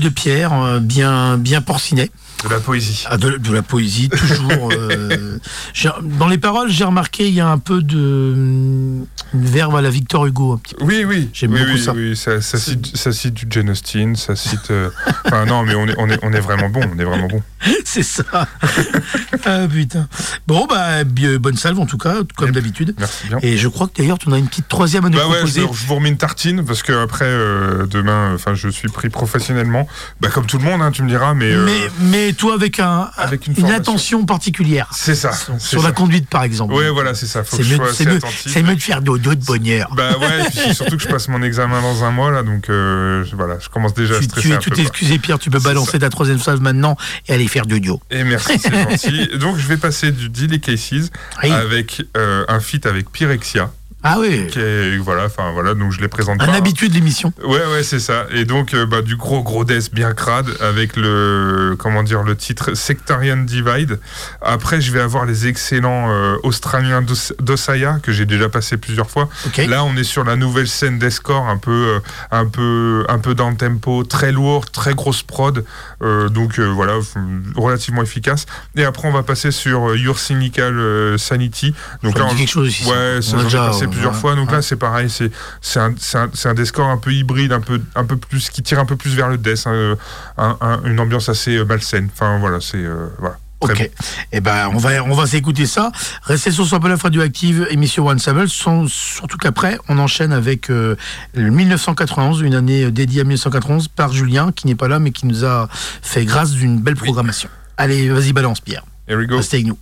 [SPEAKER 1] De pierre, bien, bien porcinet.
[SPEAKER 2] De la poésie.
[SPEAKER 1] Ah, de, la poésie, toujours. euh, dans les paroles, j'ai remarqué, il y a un peu de une verve à la Victor Hugo. Un petit peu.
[SPEAKER 2] Oui, oui. J'aime
[SPEAKER 1] oui,
[SPEAKER 2] beaucoup
[SPEAKER 1] oui, ça.
[SPEAKER 2] Oui, ça, ça, cite, ça, cite, du Jane Austen, ça cite. Euh, enfin, non, mais on est, on, est, on est vraiment bon, on est vraiment bon.
[SPEAKER 1] C'est ça. ah, putain. Bon, bah, bonne salve en tout cas, comme d'habitude.
[SPEAKER 2] Merci bien.
[SPEAKER 1] Et je crois que d'ailleurs, tu en as une petite troisième à nous
[SPEAKER 2] bah
[SPEAKER 1] proposer.
[SPEAKER 2] Ouais, je, vous remets une tartine parce que après, euh, demain, enfin, je suis pris professionnellement. Bah, comme tout le monde, hein, tu me diras, mais.
[SPEAKER 1] Euh, mais, mais toi, avec, un, avec une, une attention particulière.
[SPEAKER 2] C'est ça.
[SPEAKER 1] Sur, la conduite, par exemple.
[SPEAKER 2] Ouais, voilà, c'est ça.
[SPEAKER 1] C'est mieux, de faire dodo de bonheur.
[SPEAKER 2] Bah ouais, et puis surtout que je passe mon examen dans un mois, là, donc euh, voilà, je commence déjà à stresser.
[SPEAKER 1] Tu,
[SPEAKER 2] un
[SPEAKER 1] tu t'es excusé, Pierre, tu peux balancer ta troisième phase maintenant et aller faire dodo.
[SPEAKER 2] Et merci, c'est gentil. Donc je vais passer du Deal et Cases avec euh, un feat avec Pyrexia.
[SPEAKER 1] Ah oui.
[SPEAKER 2] voilà, enfin voilà, donc je les présente
[SPEAKER 1] Un
[SPEAKER 2] pas.
[SPEAKER 1] habitude de l'émission.
[SPEAKER 2] Ouais, ouais, c'est ça. Et donc, euh, bah, du gros gros death bien crade avec le comment dire le titre Sectarian Divide. Après, je vais avoir les excellents euh, Australiens d'Osaya que j'ai déjà passé plusieurs fois. Là, on est sur la nouvelle scène d'escore, un peu euh, un peu un peu dans le tempo, très lourd, très grosse prod. donc voilà, relativement efficace. Et après, on va passer sur Your Cynical Sanity. Donc
[SPEAKER 1] ça là, on... quelque chose aussi.
[SPEAKER 2] Ouais, ça, ça plusieurs fois. Donc là, c'est pareil, c'est c'est un, un, un Deathcore un peu hybride, un peu un peu plus qui tire un peu plus vers le death, hein, un, une ambiance assez euh, malsaine. Enfin voilà, c'est euh, voilà.
[SPEAKER 1] Ok. Et eh ben, on va, on va s'écouter ça. Restez sur Sample Radioactive, émission One Sample. Surtout qu'après, on enchaîne avec euh, 1991, une année dédiée à 1991 par Julien, qui n'est pas là, mais qui nous a fait grâce d'une belle programmation. Allez, vas-y, balance, Pierre.
[SPEAKER 2] Here we go.
[SPEAKER 1] Restez avec nous.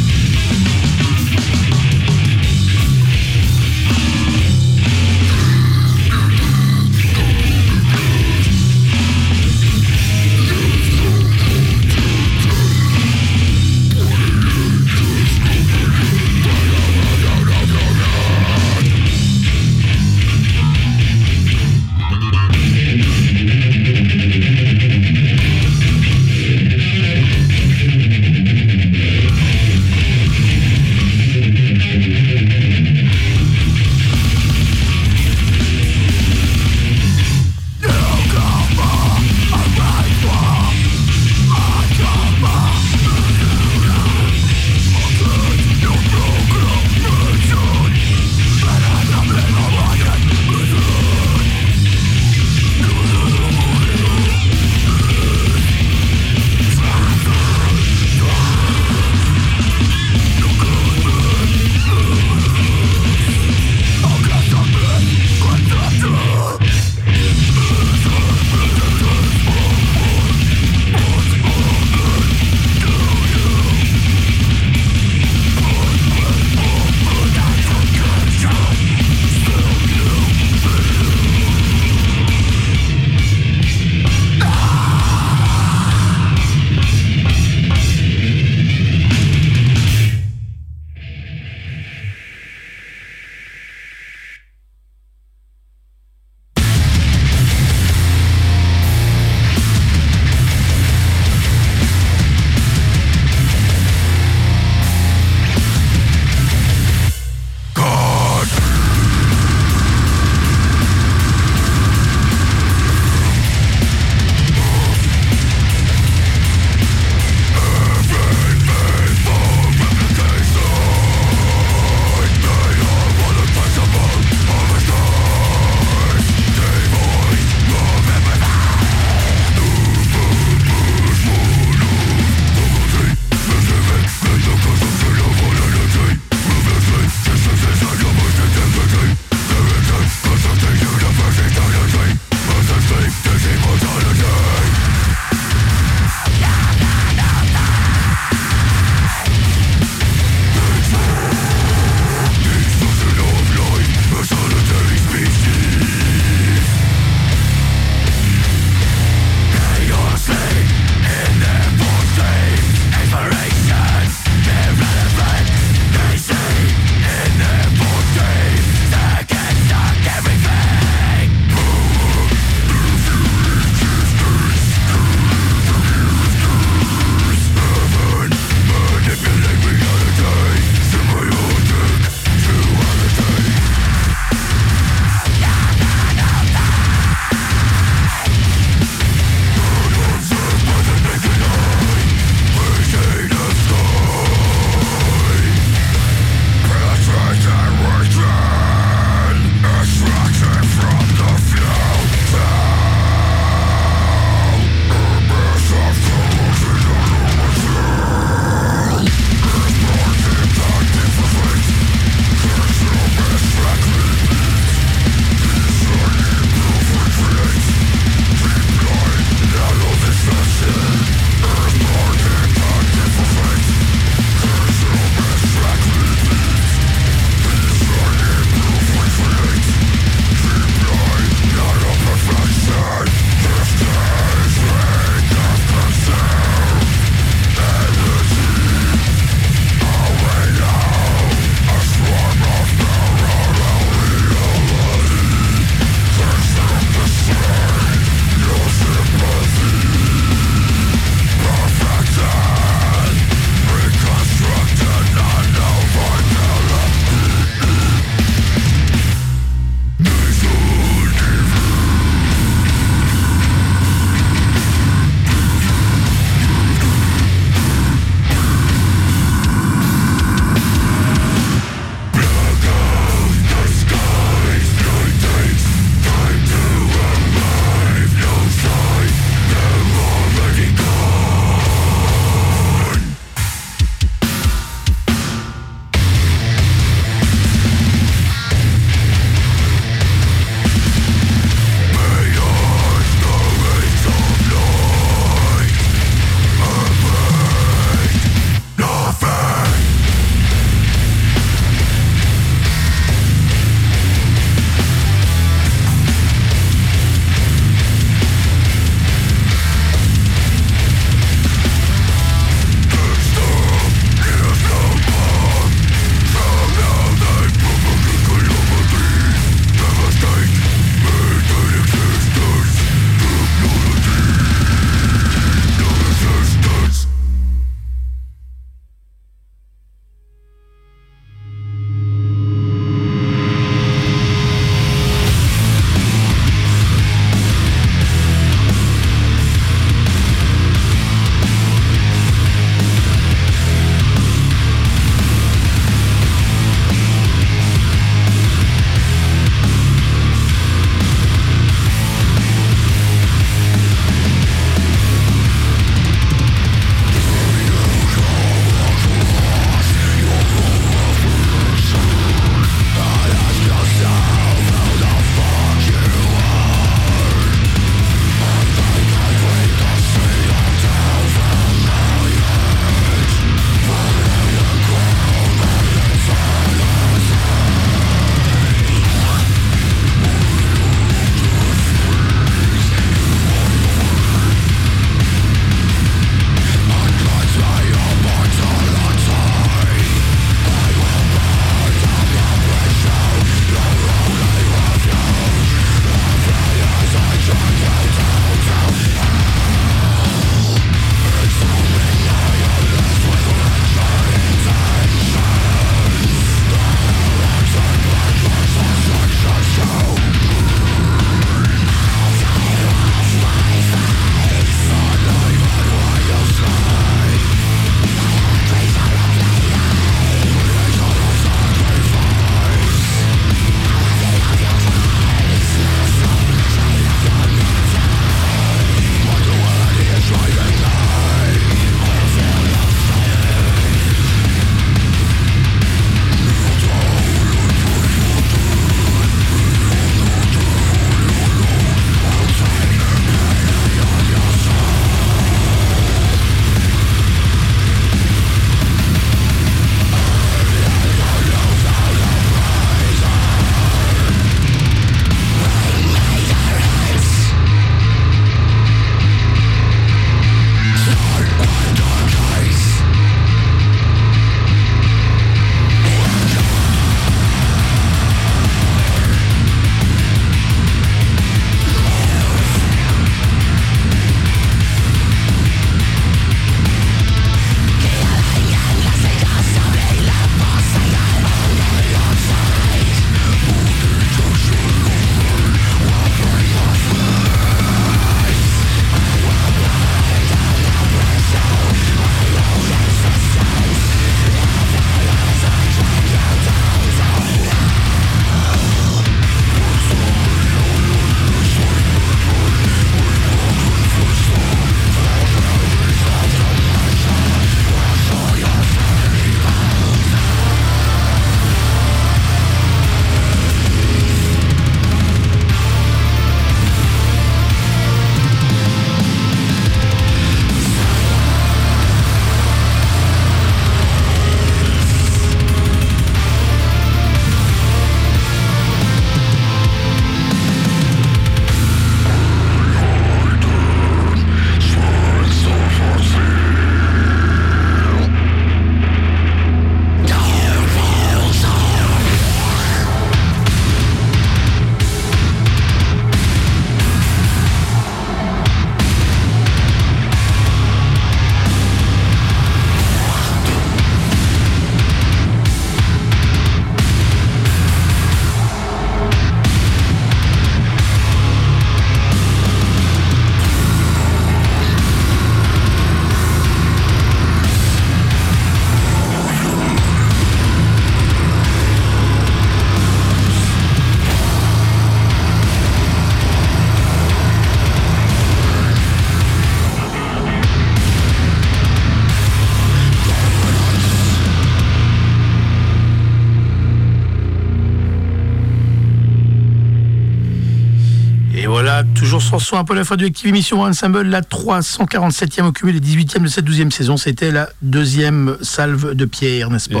[SPEAKER 1] La fin du Active Émission Ensemble, la 347e au cumul et 18e de cette 12e saison. C'était la deuxième salve de pierre, n'est-ce pas?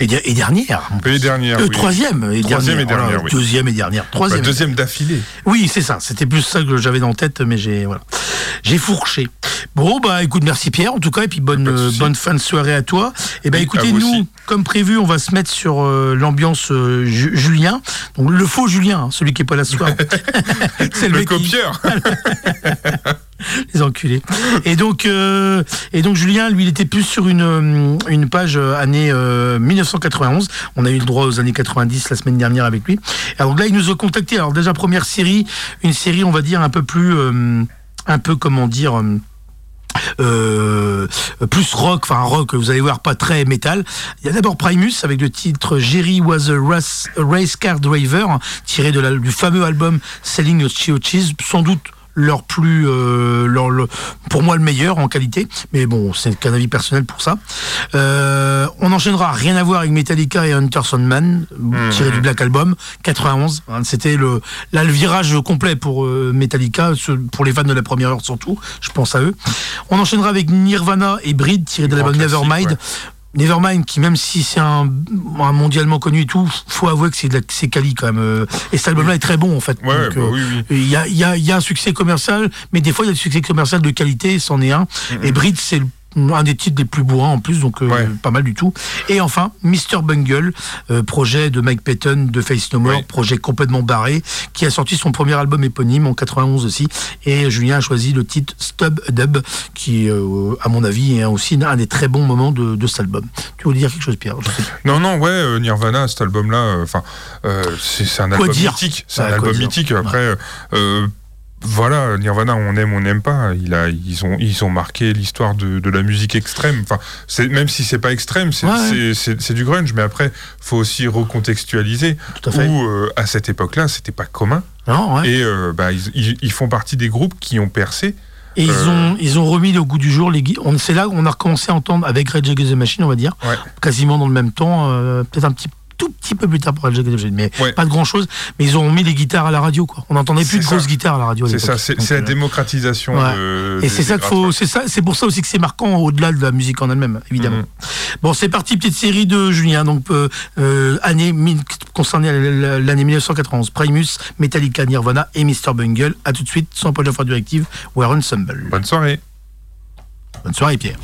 [SPEAKER 1] Et, et, dernière.
[SPEAKER 2] Et dernière.
[SPEAKER 1] Euh, Troisième et
[SPEAKER 2] troisième dernière. Et dernière
[SPEAKER 1] Deuxième et dernière. Troisième.
[SPEAKER 2] Bah, deuxième d'affilée.
[SPEAKER 1] Oui, c'est ça. C'était plus ça que j'avais dans tête, mais j'ai voilà. J'ai fourché. Bon, bah écoute, merci Pierre en tout cas, et puis bonne, bonne fin de soirée à toi. Et eh ben écoutez, nous, comme prévu, on va se mettre sur euh, l'ambiance euh, Julien. Donc le faux Julien, hein, celui qui est pas là ce soir.
[SPEAKER 2] c'est le, copieur.
[SPEAKER 1] les enculés. Et donc, euh, et donc Julien, lui, il était plus sur une, une page année 1991. On a eu le droit aux années 90 la semaine dernière avec lui. Alors là, il nous a contacté. Alors déjà première série, une série, on va dire un peu plus, un peu comment dire. Euh, plus rock, enfin rock, vous allez voir, pas très métal. Il y a d'abord Primus avec le titre Jerry was a race, car driver, tiré de du fameux album Selling Your Cheese, sans doute leur plus, euh, leur, pour moi le meilleur en qualité, mais bon, c'est qu'un avis personnel pour ça. Euh, on enchaînera rien à voir avec Metallica et Hunter Man, mmh. tiré du Black Album 91. Hein, c'était le, là le virage complet pour euh, Metallica, pour les fans de la première heure surtout. Je pense à eux. On enchaînera avec Nirvana et Breed, tiré de l'album Nevermind. Nevermind, qui même si c'est un, mondialement connu et tout, faut avouer que c'est c'est quali quand même. Euh, et cet album-là est très bon en fait.
[SPEAKER 2] Bah
[SPEAKER 1] euh, il y, a, y, a, y, a, un succès commercial, mais des fois il y a du succès commercial de qualité, c'en est un. Et Brit, c'est le un des titres les plus bourrins en plus, donc euh, pas mal du tout. Et enfin, Mr. Bungle, euh, projet de Mike Patton de Face No More, projet complètement barré, qui a sorti son premier album éponyme en 91 aussi. Et Julien a choisi le titre Stub Dub, qui, euh, à mon avis, est aussi un des très bons moments de, cet album. Tu veux dire quelque chose, Pierre?
[SPEAKER 2] Non, non, ouais, Nirvana, cet album-là, enfin, c'est un album mythique. C'est un album mythique. Après, voilà, Nirvana, on aime, on n'aime pas. Il a, ils ont, ils ont marqué l'histoire de, de, la musique extrême. Enfin, c'est même si c'est pas extrême, c'est du grunge. Mais après, faut aussi recontextualiser. Tout à Où euh, à cette époque-là, c'était pas commun.
[SPEAKER 1] Non,
[SPEAKER 2] Et euh, bah, ils, ils, font partie des groupes qui ont percé.
[SPEAKER 1] Et ils, euh, ont, ils ont remis au goût du jour les C'est là qu'on a recommencé à entendre avec Red Against the Machine, on va dire, quasiment dans le même temps, peut-être un petit tout petit peu plus tard pour Red mais pas de grand chose. Mais ils ont mis les guitares à la radio, quoi. On n'entendait plus de grosses guitares à la radio.
[SPEAKER 2] C'est ça, c'est la euh, démocratisation.
[SPEAKER 1] Et c'est ça qu'il faut, c'est ça, c'est pour ça aussi que c'est marquant au-delà de la musique en elle-même, évidemment. Mhm. Bon, c'est parti, petite série de Julien, donc euh, euh année concernée l'année 1991, Primus, Metallica, Nirvana et Mr Bungle. À tout de suite, sans Paul de directive, We're Ensemble.
[SPEAKER 2] Bonne soirée.
[SPEAKER 1] Bonne soirée, Pierre.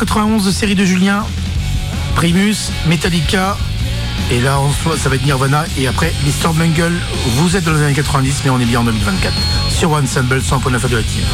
[SPEAKER 4] 1991 de série de Julien. Primus, Metallica. Et là, ça va être Nirvana. Et après, Mr. Bungle, vous êtes dans les années 90, mais on est bien en 2024. Sur One Sample 100.9 de active.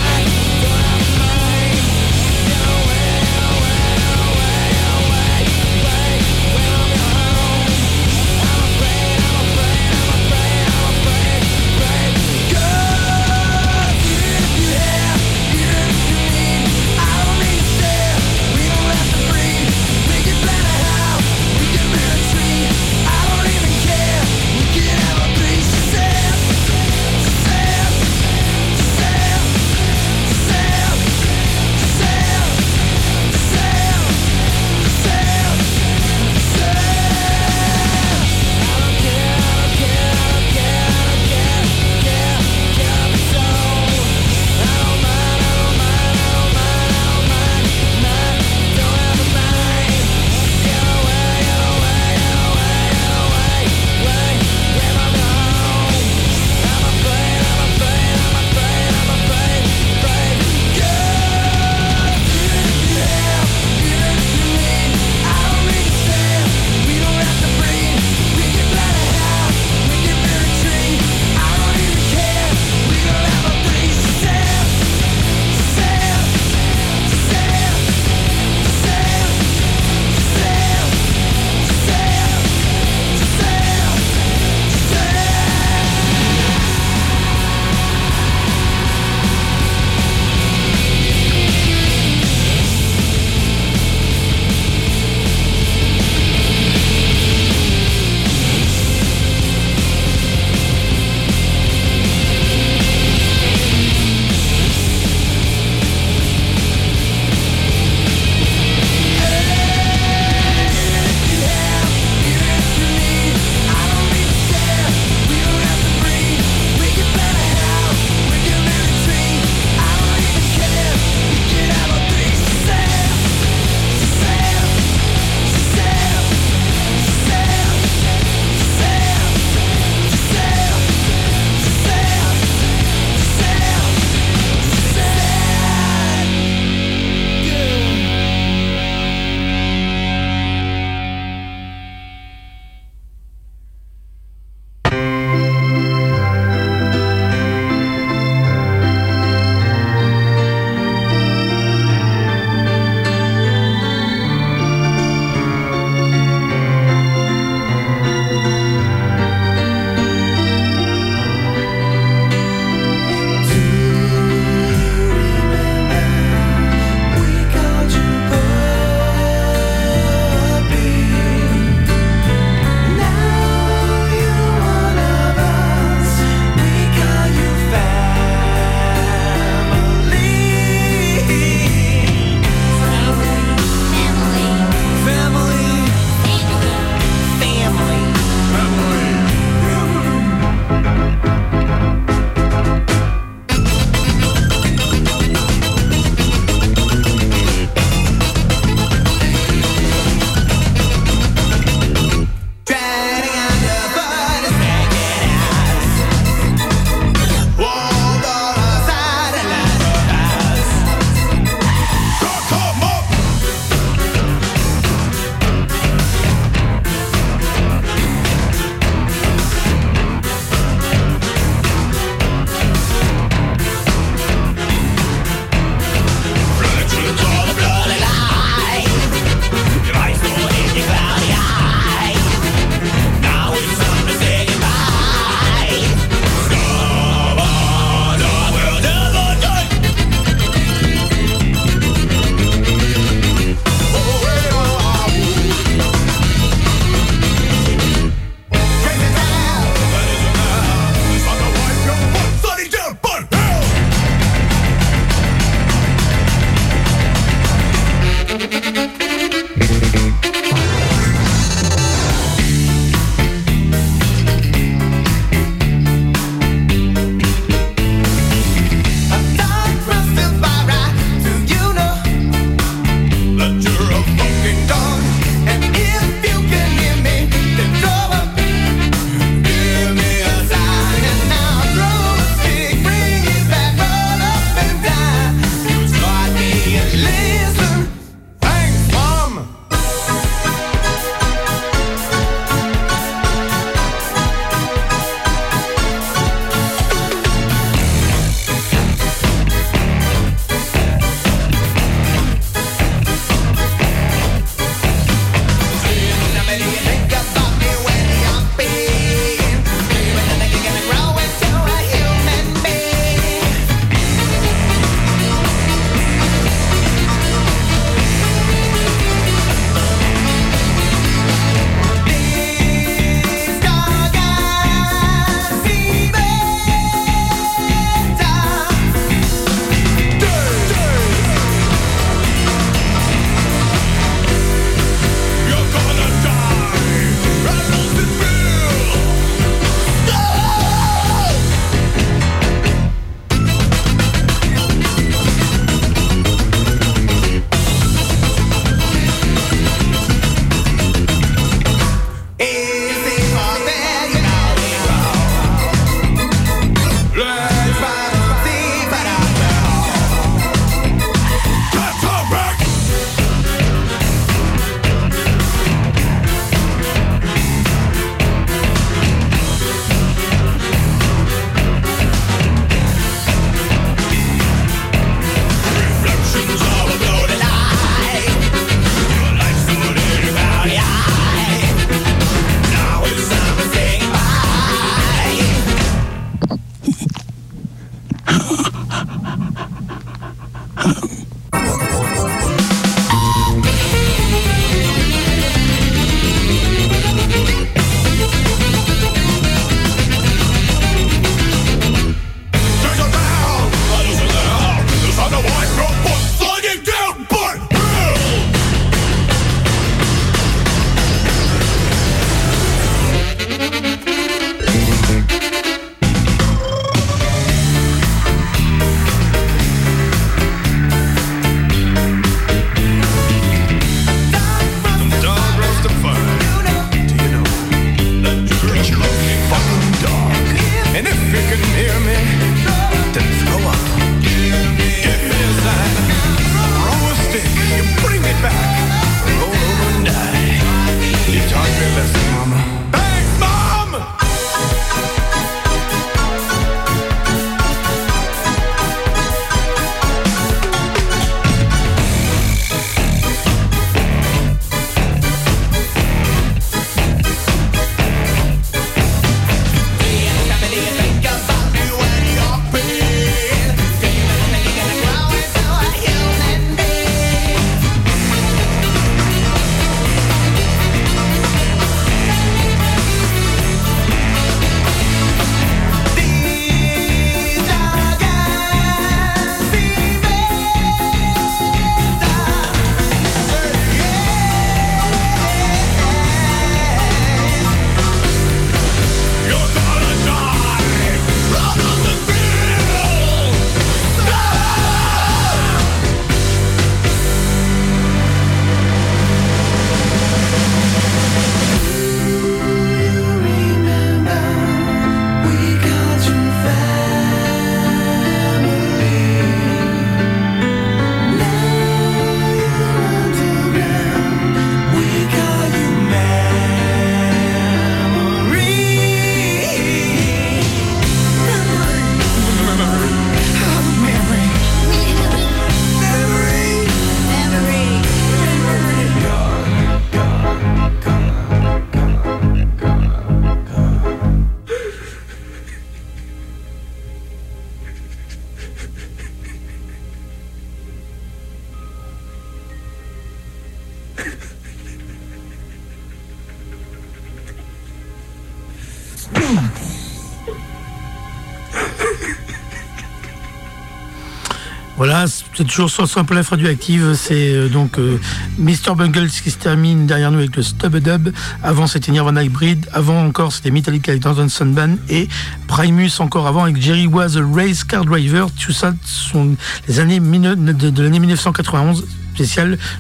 [SPEAKER 1] Voilà, c'est toujours sur Simple F Radioactive. C'est euh, donc euh, Mr. Bungles qui se termine derrière nous avec le Stub Dub. Avant, c'était Nirvana Hybrid. Avant encore, c'était Metallica avec Northern Sunban. Et Primus encore avant avec Jerry Was a Race Car Driver. Tout ça sont les années de l'année 1991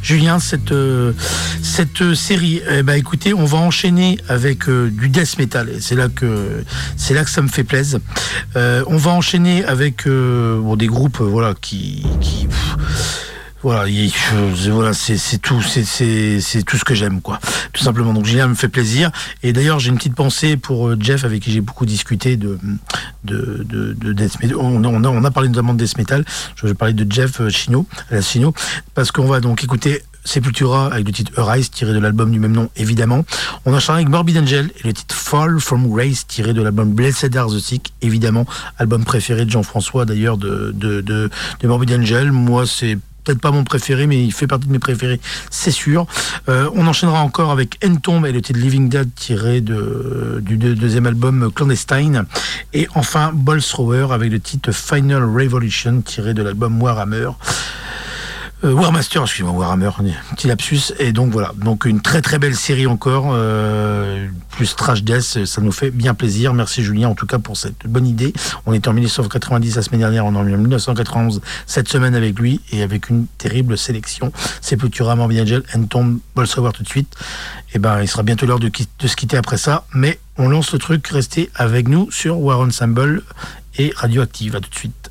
[SPEAKER 1] Julien, cette, euh, cette série. Eh ben, écoutez, on va enchaîner avec euh, du death metal. C'est là que c'est là que ça me fait plaisir. Euh, on va enchaîner avec des groupes voilà qui voilà, c'est tout, c'est tout ce que j'aime, quoi. Tout simplement. Donc Julien me fait plaisir. Et d'ailleurs, j'ai une petite pensée pour euh, Jeff, avec qui j'ai beaucoup discuté de de, de, de Death Metal. On, a, on a parlé notamment de Death Metal. Je vais parler de Jeff euh, Chino, la Chino, parce qu'on va donc écouter Sepultura avec le titre Arise tiré de l'album du même nom évidemment. On enchaîne avec Morbid Angel et le titre Fall from Grace tiré de l'album Blessed Are the Sick évidemment album préféré de Jean-François d'ailleurs de, de, de, de Morbid Angel. Moi c'est peut-être pas mon préféré, mais il fait partie de mes préférés, c'est sûr. Euh, on enchaînera encore avec Entomb et le titre Living Dead tiré du deuxième album Clandestine. Et enfin Ball Thrower avec le titre Final Revolution tiré de l'album Warhammer. Euh, Warmaster, excusez-moi, Warhammer, petit lapsus. Et donc voilà, donc une très très belle série encore, euh, plus Trash Death, ça nous fait bien plaisir. Merci Julien en tout cas pour cette bonne idée. On était en 1990 la semaine dernière, on est en 1991 cette semaine avec lui et avec une terrible sélection. Sepultura, Morbid Angel, Entomb, Bolsover tout de suite. Et eh ben il sera bientôt l'heure de, se quitter après ça, mais on lance le truc, restez avec nous sur War Ensemble et Radioactive. À tout de suite.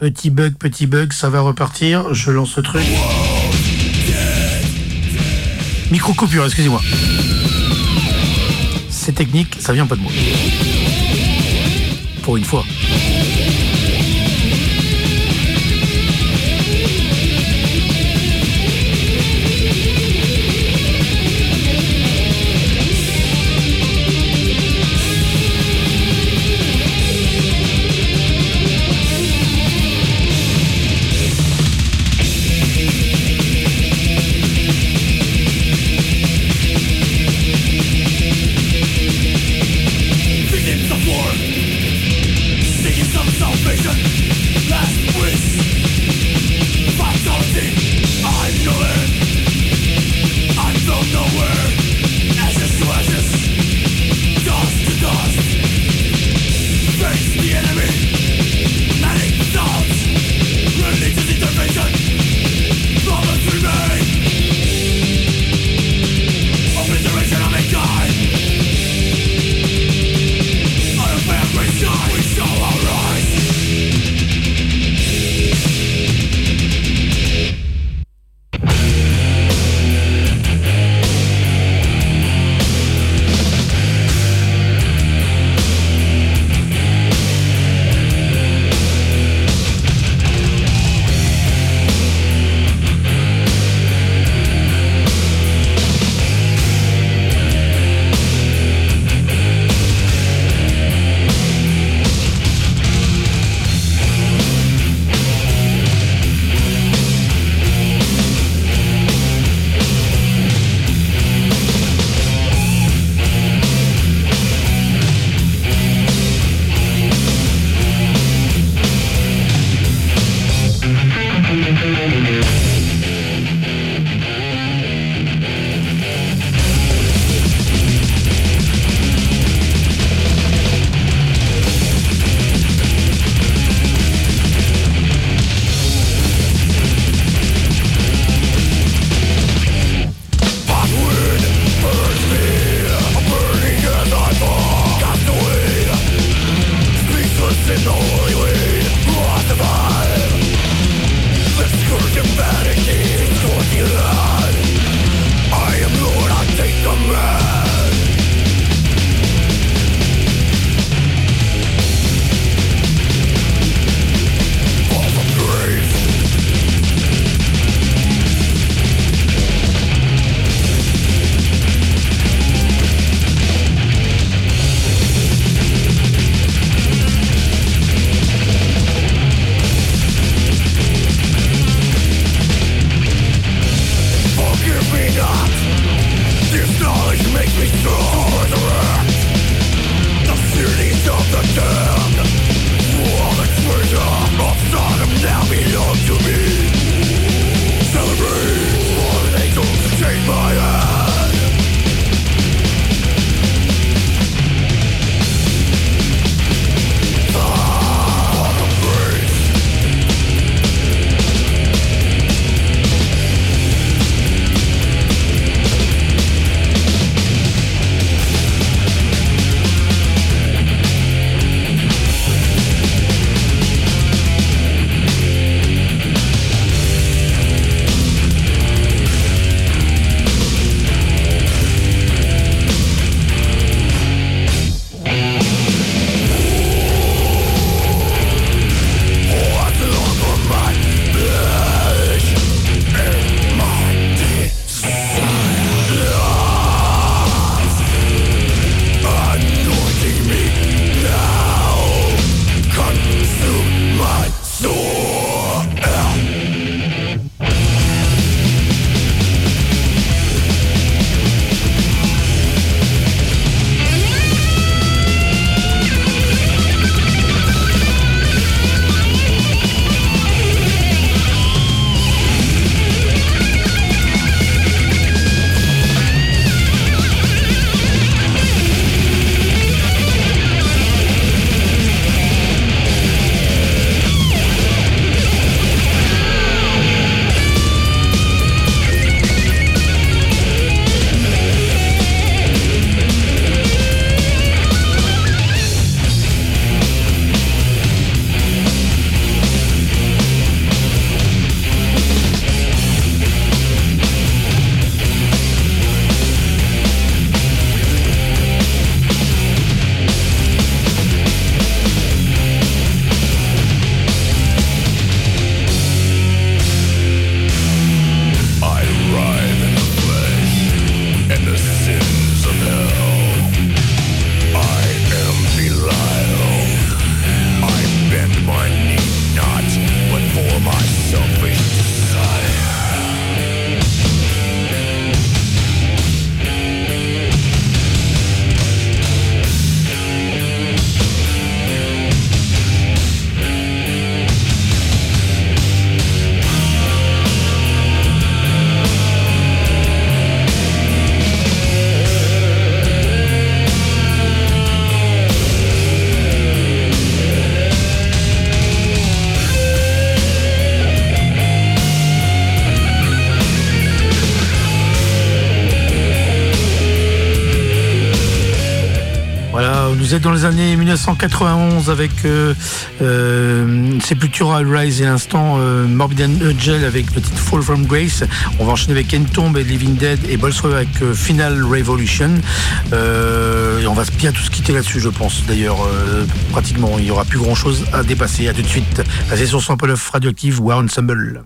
[SPEAKER 1] Petit bug, petit bug, ça va repartir. Je lance le truc. Micro coupure, excusez-moi. C'est technique, ça vient pas de moi. Pour une fois.
[SPEAKER 5] 1991 avec euh, euh, Rise et l'instant euh, Morbid Angel avec le titre Fall from Grace. On va enchaîner avec Entomb et Living Dead et Bolswell avec euh, Final Revolution. et on va bientôt se quitter là-dessus, je pense. D'ailleurs, pratiquement, il n'y aura plus grand-chose à dépasser. À tout de suite. La session 100 Radioactive War Ensemble.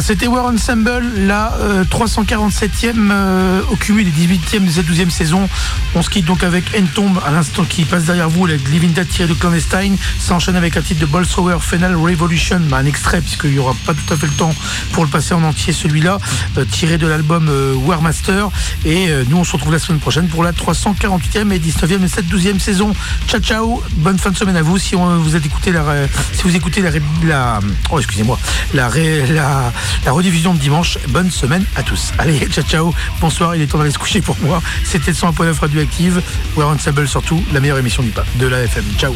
[SPEAKER 1] C'était War Ensemble, la 347e euh, au cumul des 18e de cette 12e saison. On se quitte donc avec Entomb à l'instant qui passe derrière vous, avec Living Dead tiré de Clandestine. Ça enchaîne avec un titre de Bolsower Final Revolution, bah, un extrait puisqu'il n'y aura pas tout à fait le temps pour le passer en entier celui-là, euh, tiré de l'album euh, Warmaster. Et nous on se retrouve la semaine prochaine pour la 348e et 19e de cette 12e saison. Ciao ciao, bonne fin de semaine à vous. Si vous a écouté la, si vous écoutez la, la oh excusez-moi, la, la, la rediffusion de dimanche, bonne semaine à tous. Allez, ciao ciao, bonsoir, il est temps d'aller se coucher pour moi. C'était le 100.9 Radioactive, Warren Sable surtout, la meilleure émission du pas de la FM. Ciao.